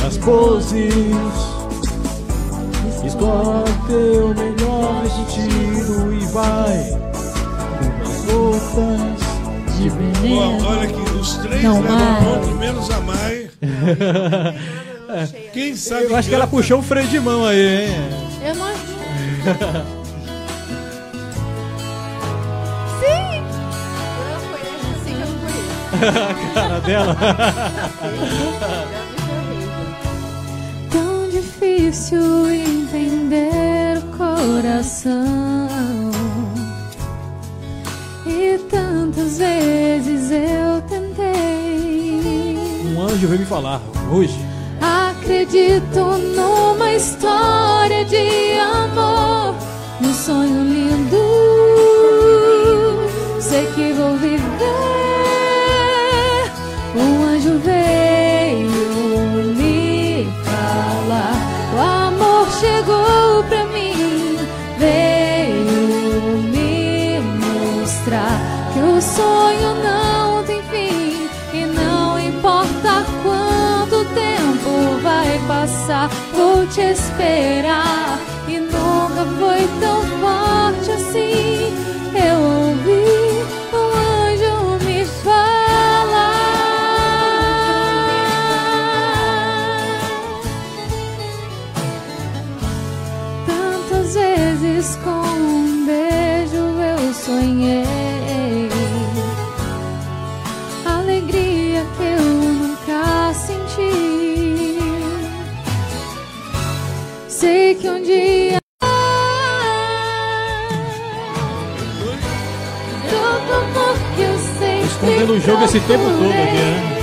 e as poses. Escolhe teu melhor vestido e vai com as roupas de Bom, olha aqui, os três Não levam mais. ponto, menos a Mai. Quem sabe Eu acho que ela puxou o freio de mão aí, hein? Eu não. a cara dela. Tão difícil entender o coração. E tantas vezes eu tentei. Um anjo veio me falar hoje. Acredito numa história de amor, num sonho lindo. Sei que vou viver. Passar, vou te esperar e nunca foi tão forte assim. Jogo esse tempo todo aqui, né?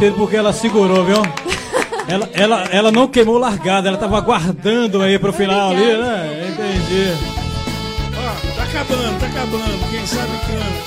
Entendo porque ela segurou, viu? Ela, ela, ela não queimou largada, ela tava aguardando aí pro final ali, né? Entendi. Ó, tá acabando, tá acabando. Quem sabe canta.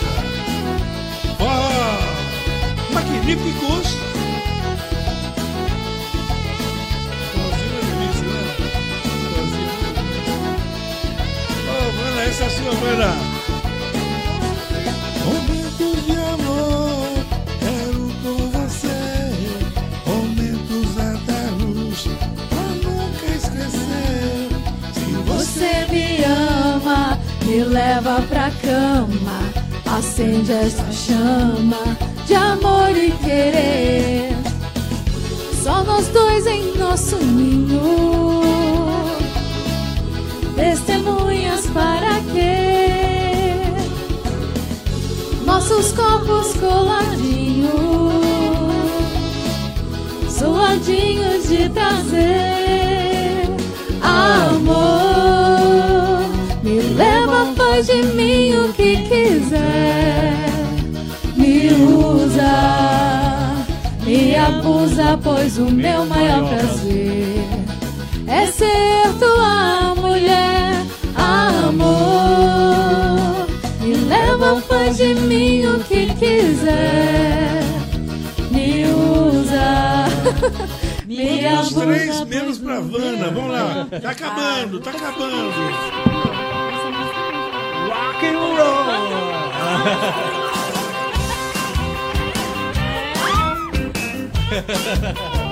Acende essa chama de amor e querer. Só nós dois em nosso ninho, testemunhas para quê? Nossos corpos coladinhos, suadinhos de prazer. Amor, me leva, faz de mim o que quiser. Abusa, pois o meu maior prazer é ser tua mulher, amor. Me leva, faz de mim o que quiser. Me usa. Me Os três menos pra Havana. Vamos lá. Tá acabando, tá acabando. Rock and roll.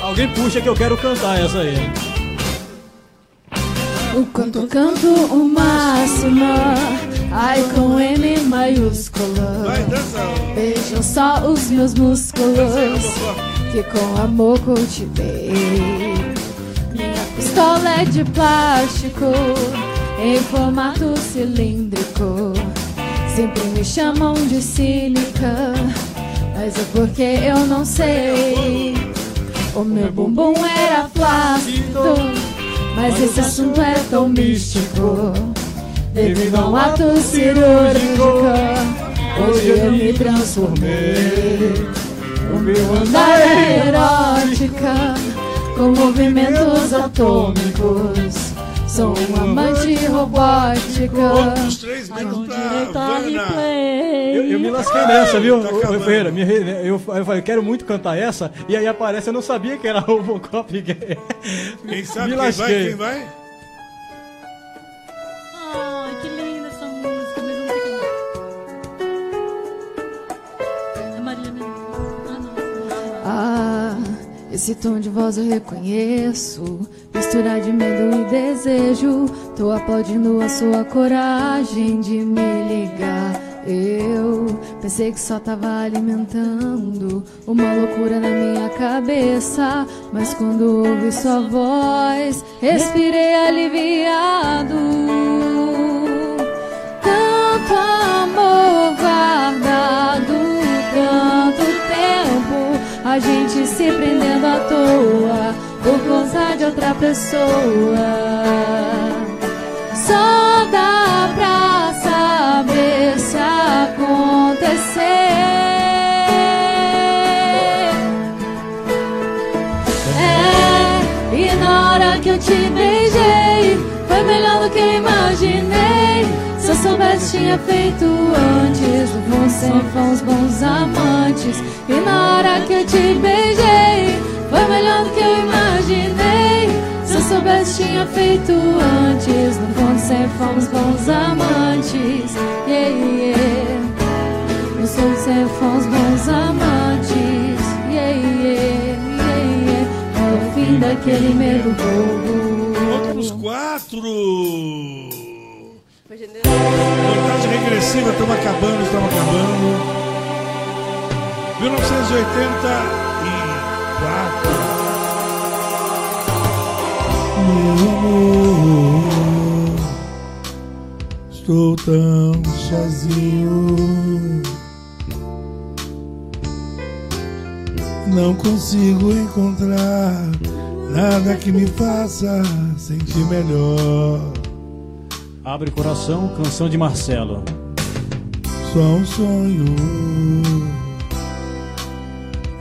Alguém puxa que eu quero cantar essa aí. O quanto eu canto o máximo, ai com M maiúsculo. Vejam só os meus músculos, que com amor cultivei. Minha pistola é de plástico, em formato cilíndrico. Sempre me chamam de cínica, mas é porque eu não sei. O meu bumbum era plástico. Mas esse assunto é tão místico Devido a um ato cirúrgico Hoje eu me transformei O meu andar é erótica Com movimentos atômicos Sou um amante robótica Outros três menos pra Havana. Eu, eu me lasquei nessa, viu, ô, Ferreira? Eu, eu falei, quero muito cantar essa, e aí aparece, eu não sabia que era Robocop. Quem sabe me quem vai, lasquei. quem vai? Esse tom de voz eu reconheço. Mistura de medo e desejo. Tô aplaudindo a sua coragem de me ligar. Eu pensei que só tava alimentando uma loucura na minha cabeça. Mas quando ouvi sua voz, respirei aliviado. Tanto a gente se prendendo à toa por conta de outra pessoa. Só dá pra saber se acontecer. É, e na hora que eu te beijei, foi melhor do que eu imaginei. Se eu soubesse, tinha feito antes. Fundo, sempre fomos bons amantes. E na hora que eu te beijei, foi melhor do que eu imaginei. Se eu soubesse, tinha feito antes. No fundo, sempre fomos bons amantes. Yeah, yeah. No fundo, sempre fomos bons amantes. Yeah, yeah, yeah. É o fim daquele medo bobo. Outros quatro. Contagem regressiva, estamos acabando, estamos acabando. 1984. Meu amor, estou tão sozinho. Não consigo encontrar nada que me faça sentir melhor. Abre coração, canção de Marcelo. Só um sonho,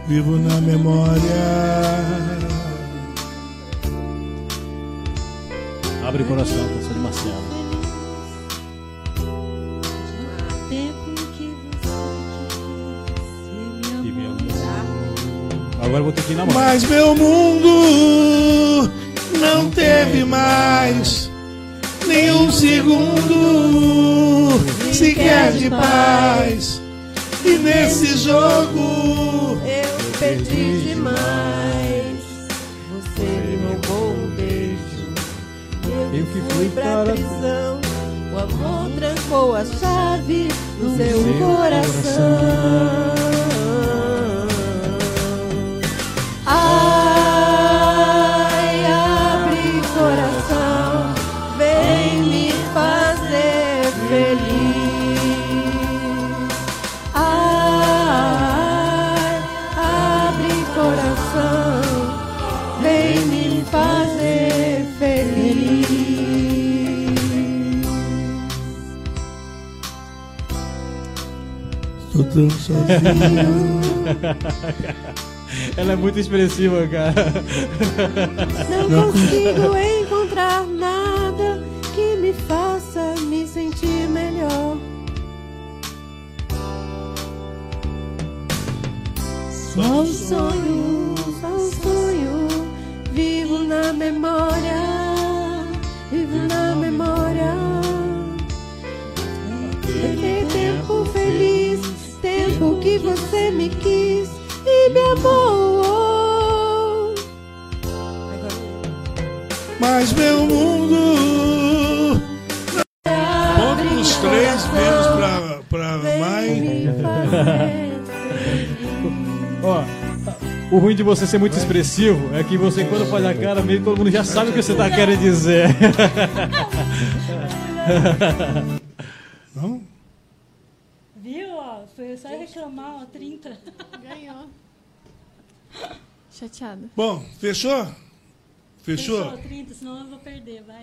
vivo na memória. Abre coração, canção de Marcelo. E. Agora eu vou ter que ir na mão. Mas meu mundo não teve mais nenhum segundo sequer de paz. E nesse jogo Eu perdi demais. Você me roubou um beijo. Eu que Fui pra prisão. O amor trancou a chave no seu seu coração. Tão sozinho. Ela é muito expressiva, cara. Não consigo encontrar nada que me faça me sentir melhor. Só um sonho, só um sonho. Vivo na memória, que você me quis e me amou. Mas meu mundo. Ponto pros três, menos pra, pra Mai. Ó, o ruim de você ser muito expressivo é que você, quando faz a cara, meio que todo mundo já sabe o que você tá querendo dizer. Não? Viu? Foi só reclamar, ó, 30. Ganhou. Chateada. Bom, fechou? Fechou? Fechou 30, senão eu vou perder, vai.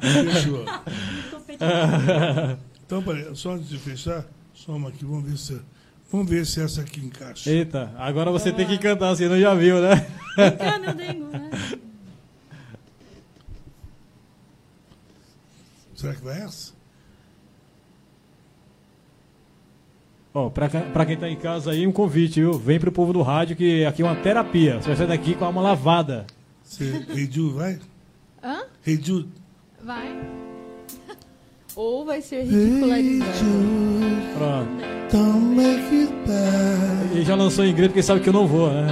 Fechou. Então, peraí, só antes de fechar, soma aqui, vamos ver se, vamos ver se essa aqui encaixa. Eita, agora você tem que cantar, você não já viu, né? Cá, meu dengo, né? Será que vai essa? Ó, pra, quem tá em casa aí, um convite, viu? Vem pro povo do rádio que aqui é uma terapia. Você vai sair daqui com a alma lavada. Você, Jude, vai? Hã? Jude. Vai. Ou vai ser ridicularizado. Pronto. Don't make it bad. Ele já lançou em inglês porque sabe que eu não vou, né?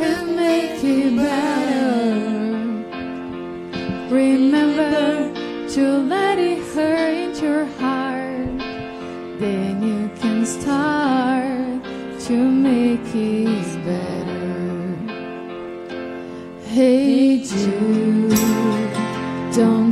and make it better. Remember to let it hurt your heart. Then you can start to make it better. Hey Jude, don't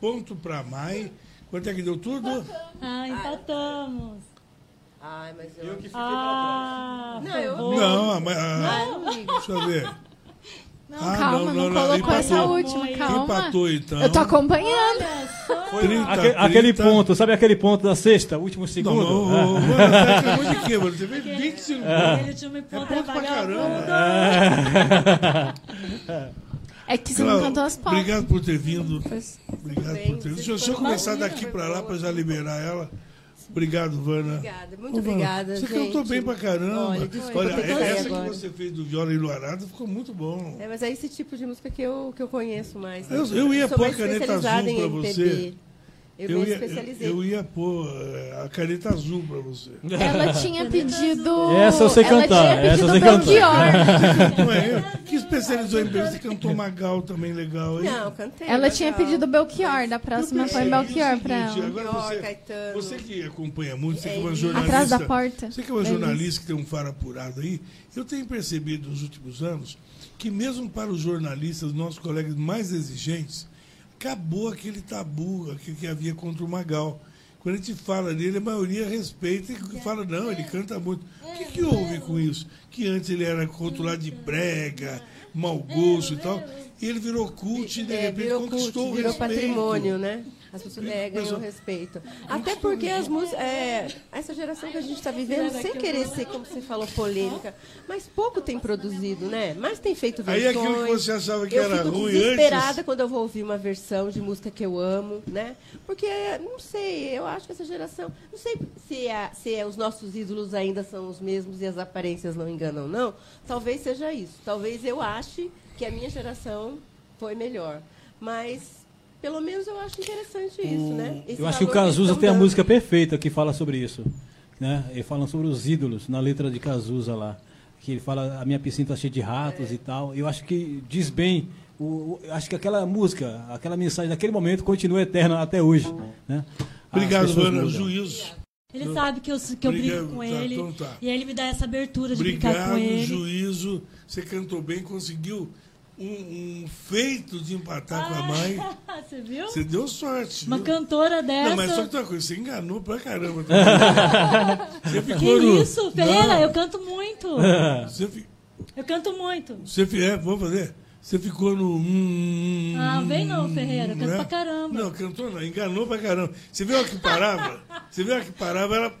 Ponto pra Mai. Quanto é que deu tudo? Ah, empatamos. Ai, mas eu... fiquei ah, Não, eu... Não, a a- Ah, eu não. Deixa eu ver. Não, Ah, calma, não, colocou essa última, calma. Empatou então. Eu tô acompanhando. Aque- aquele ponto, sabe aquele ponto da sexta, último segundo? Não, não, Ah. mano, tá reclamando de quê, mano? Você fez 25 É. pontos. Ele tinha me É ponto pra caramba. É que você não cantou as palmas. Obrigado por ter vindo. Obrigado bem, por ter vindo. Deixa eu só começar daqui pra lá pra já liberar ela. Obrigado, Vana. Obrigada, muito Ô, Vana, obrigada, Você gente. cantou bem pra caramba. Olha, desculpa, Olha, essa agora. que você fez do Viola Enluarada ficou muito bom. É, mas é esse tipo de música que eu, que eu conheço mais. né? Eu- eu ia pôr a caneta azul pra MPB. você. Eu, Eu me ia, especializei. eu ia pôr eh, a caneta azul pra você. Ela tinha pedido. Essa eu sei ela cantar, essa eu sei cantar. Belchior. Não é eu? Que especializou em MPB. Você cantou Magal também legal, hein? Não, cantei. Ela legal. tinha pedido Belchior. Da próxima põe Belchior pra ela. Agora Belchior, você, Caetano. você que acompanha muito, você que é uma jornalista. Atrás da porta. Você que é uma É jornalista que tem um faro apurado aí, eu tenho percebido nos últimos anos que mesmo para os jornalistas, nossos colegas mais exigentes, acabou aquele tabu que, que havia contra o Magal. Quando a gente fala dele, a maioria respeita e fala, não, ele canta muito. O que, que houve com isso? Que antes ele era rotulado de brega, mau gosto e tal, e ele virou cult e de É, repente virou conquistou cult, o virou respeito. patrimônio, né? As pessoas é, ganham Pessoal- respeito. Até porque as músicas. É, essa geração que a gente está vivendo, sem querer ser, como você falou, polêmica, mas pouco tem produzido, né? Mas tem feito Aí versões. aquilo que você achava que eu era fico ruim desesperada antes- quando eu vou ouvir uma versão de música que eu amo, né? Porque, não sei, eu acho que essa geração. Não sei se, é, se é, os nossos ídolos ainda são os mesmos e as aparências não enganam, não. Talvez seja isso. Talvez eu ache que a minha geração foi melhor. Mas. Pelo menos eu acho interessante isso, né? Esse Eu acho que o Cazuza tem a música perfeita que fala sobre isso. Né? Ele fala sobre os ídolos na letra de Cazuza lá. que ele fala a minha piscina está cheia de ratos e tal. Eu acho que diz bem. O, o- eu acho que aquela música, aquela mensagem daquele momento continua eterna até hoje. Né? Obrigado, Ana. Juízo. Ele sabe que eu, que eu Obrigado, brigo com tá, ele. então tá. E ele me dá essa abertura de brincar com Obrigado, ele. juízo. Você cantou bem, conseguiu um, feito de empatar com a mãe. Você viu? Você deu sorte. Uma viu? cantora dessa. Não, mas só que uma coisa, você enganou pra caramba. você Que ficou no... isso, Ferreira? Não. Eu canto muito. Você, fi- Eu canto muito. você fi- é, vamos fazer? Você ficou no. hum, Ah, vem não, Ferreira. Eu canto né? pra caramba. Não, cantou não, enganou pra caramba. Você viu a que parava? Você viu a que parava? Ela.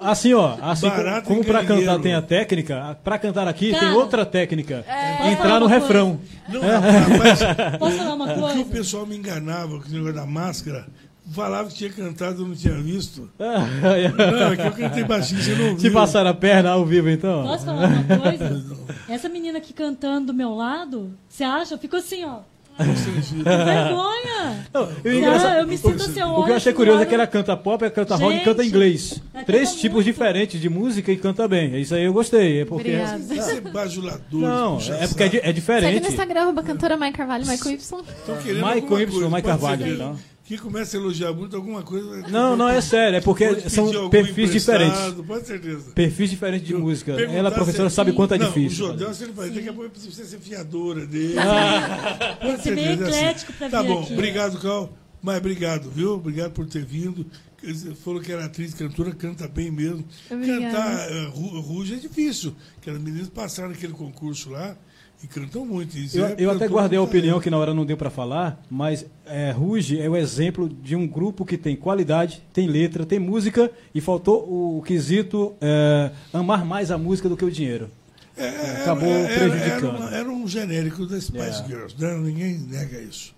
Assim, ó, assim como, Barato como para cantar tem a técnica, para cantar aqui tem Cara, outra técnica. Posso Entrar no refrão. Não, rapaz, Posso falar uma o que coisa? o pessoal me enganava com esse negócio da máscara, falava que tinha cantado e eu não tinha visto. Não, é que eu cantei baixinho, você não Te viu. passaram a perna ao vivo, então? Posso falar uma coisa? Essa menina aqui cantando do meu lado, você acha? Eu fico assim, ó. Que vergonha! Não, eu, eu me sinto assim, eu o que eu achei curioso é que ela canta pop, ela canta rock e canta inglês. Três tipos diferentes de música e canta bem. Isso aí eu gostei. É porque... Obrigada. Ser bajulador. Não, é porque é, é Segue no diferente. Instagram, cantora Mai Carvalho, Michael Y. Estão querendo alguma Y, Mike Carvalho, então. Que começa a elogiar muito alguma coisa. Não, não, é sério. É porque Pode são perfis diferentes. Pode certeza. Perfis diferentes de música. Perguntar Ela, professora, se- sabe quanto é não, difícil. O Jordão, se ele vai ter que apoiar você ser fiadora dele. Ah. Com Ser meio certeza, é eclético pra Tá vir bom, aqui. obrigado, Cal. Mas obrigado, viu? Obrigado por ter vindo. Você falou que era atriz, cantora, canta bem mesmo. Obrigada. Cantar uh, Ru- Ruge é difícil. Aquelas meninas passaram aquele concurso lá e cantam muito. Isso Eu, é eu até guardei a opinião que na hora não deu para falar, mas é, Ruge é o exemplo de um grupo que tem qualidade, tem letra, tem música e faltou o quesito é, amar mais a música do que o dinheiro. É, era- Acabou era- prejudicando. Era, era um genérico das Spice É. Girls, né? ninguém nega isso.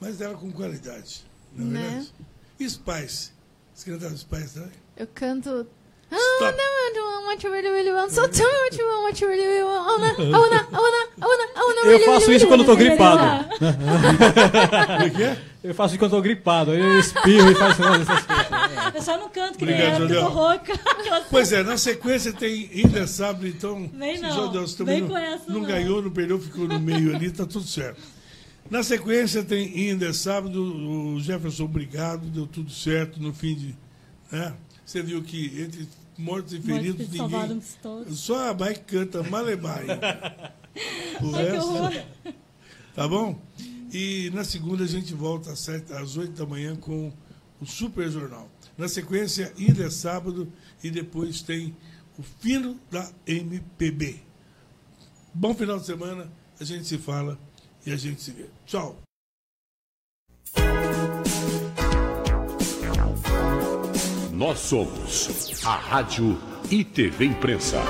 Mas era com qualidade, não é Né? verdade? E Spice? Você cantava Spice também? Eu canto. Oh, Stop. no, I don't want you really, really want. So tell me what you want, what you really, really want. I wanna, I wanna, I wanna, I wanna, I wanna Eu faço isso quando eu tô gripado. é é? Eu faço isso quando eu tô gripado, aí eu espirro e faço essas coisas. Eu só não canto que nem Obrigado, ela, porque eu tô rouca. Pois é, na sequência tem Ainda Sabe, então. Vem não, você também vem não, com essa não não. ganhou, não perdeu, ficou no meio ali, tá tudo certo. Na sequência tem Ainda Sábado, o Jefferson, obrigado, deu tudo certo no fim de. Né? Você viu que entre mortos e feridos, ninguém. Só a Mike canta Malemai. o Ai, resto. Tá bom? E na segunda a gente volta às, sete, às 8 da manhã com o Super Jornal. Na sequência, ainda é sábado e depois tem o fino da MPB. Bom final de semana, a gente se fala e a gente se vê. Tchau. Nós somos a Rádio e TV Imprensa.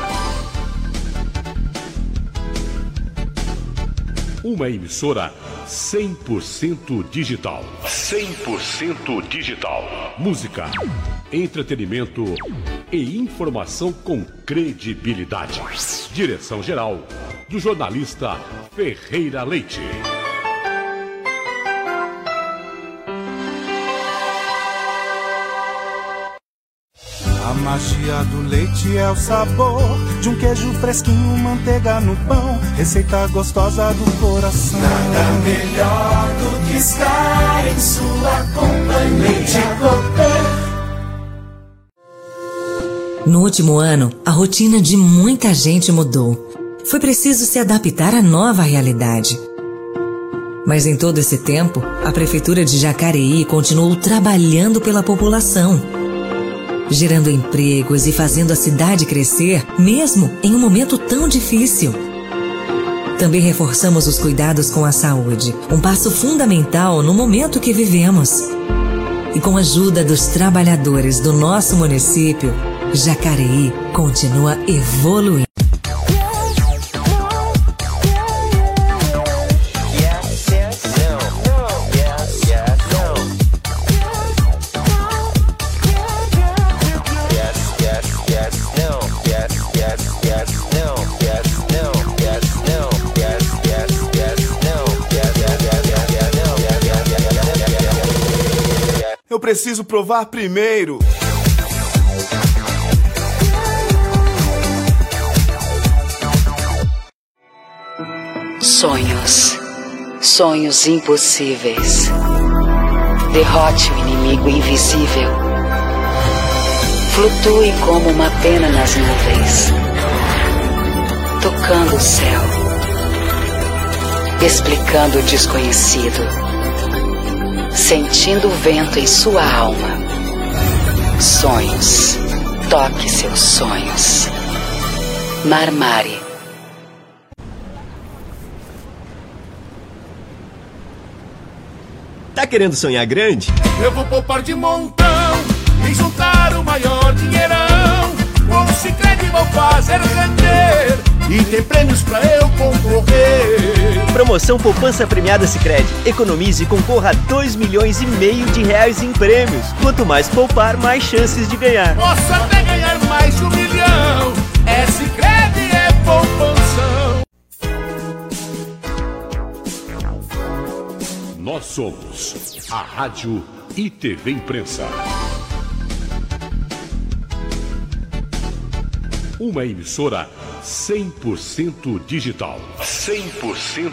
Uma emissora 100% digital. 100% digital. Música, entretenimento e informação com credibilidade. Direção-geral do jornalista Ferreira Leite. Magia do leite é o sabor de um queijo fresquinho, manteiga no pão, receita gostosa do coração. Nada melhor do que estar em sua companhia. Leite No último ano, a rotina de muita gente mudou. Foi preciso se adaptar à nova realidade. Mas em todo esse tempo, a Prefeitura de Jacareí continuou trabalhando pela população, gerando empregos e fazendo a cidade crescer, mesmo em um momento tão difícil. Também reforçamos os cuidados com a saúde, um passo fundamental no momento que vivemos. E com a ajuda dos trabalhadores do nosso município, Jacareí continua evoluindo. Preciso provar primeiro. Sonhos. Sonhos impossíveis. Derrote o inimigo invisível. Flutue como uma pena nas nuvens. Tocando o céu. Explicando o desconhecido. Sentindo o vento em sua alma. Sonhos. Toque seus sonhos. Marmari. Tá querendo sonhar grande? Eu vou poupar de montão e juntar o maior dinheirão. Cicred vou fazer render e tem prêmios pra eu concorrer. Promoção Poupança Premiada Sicredi. Economize e concorra a 2 milhões e meio de reais em prêmios. Quanto mais poupar, mais chances de ganhar. Posso até ganhar mais de um milhão. É Cicred, é poupanção. Nós somos a Rádio e TV Imprensa. Uma emissora 100% digital. 100%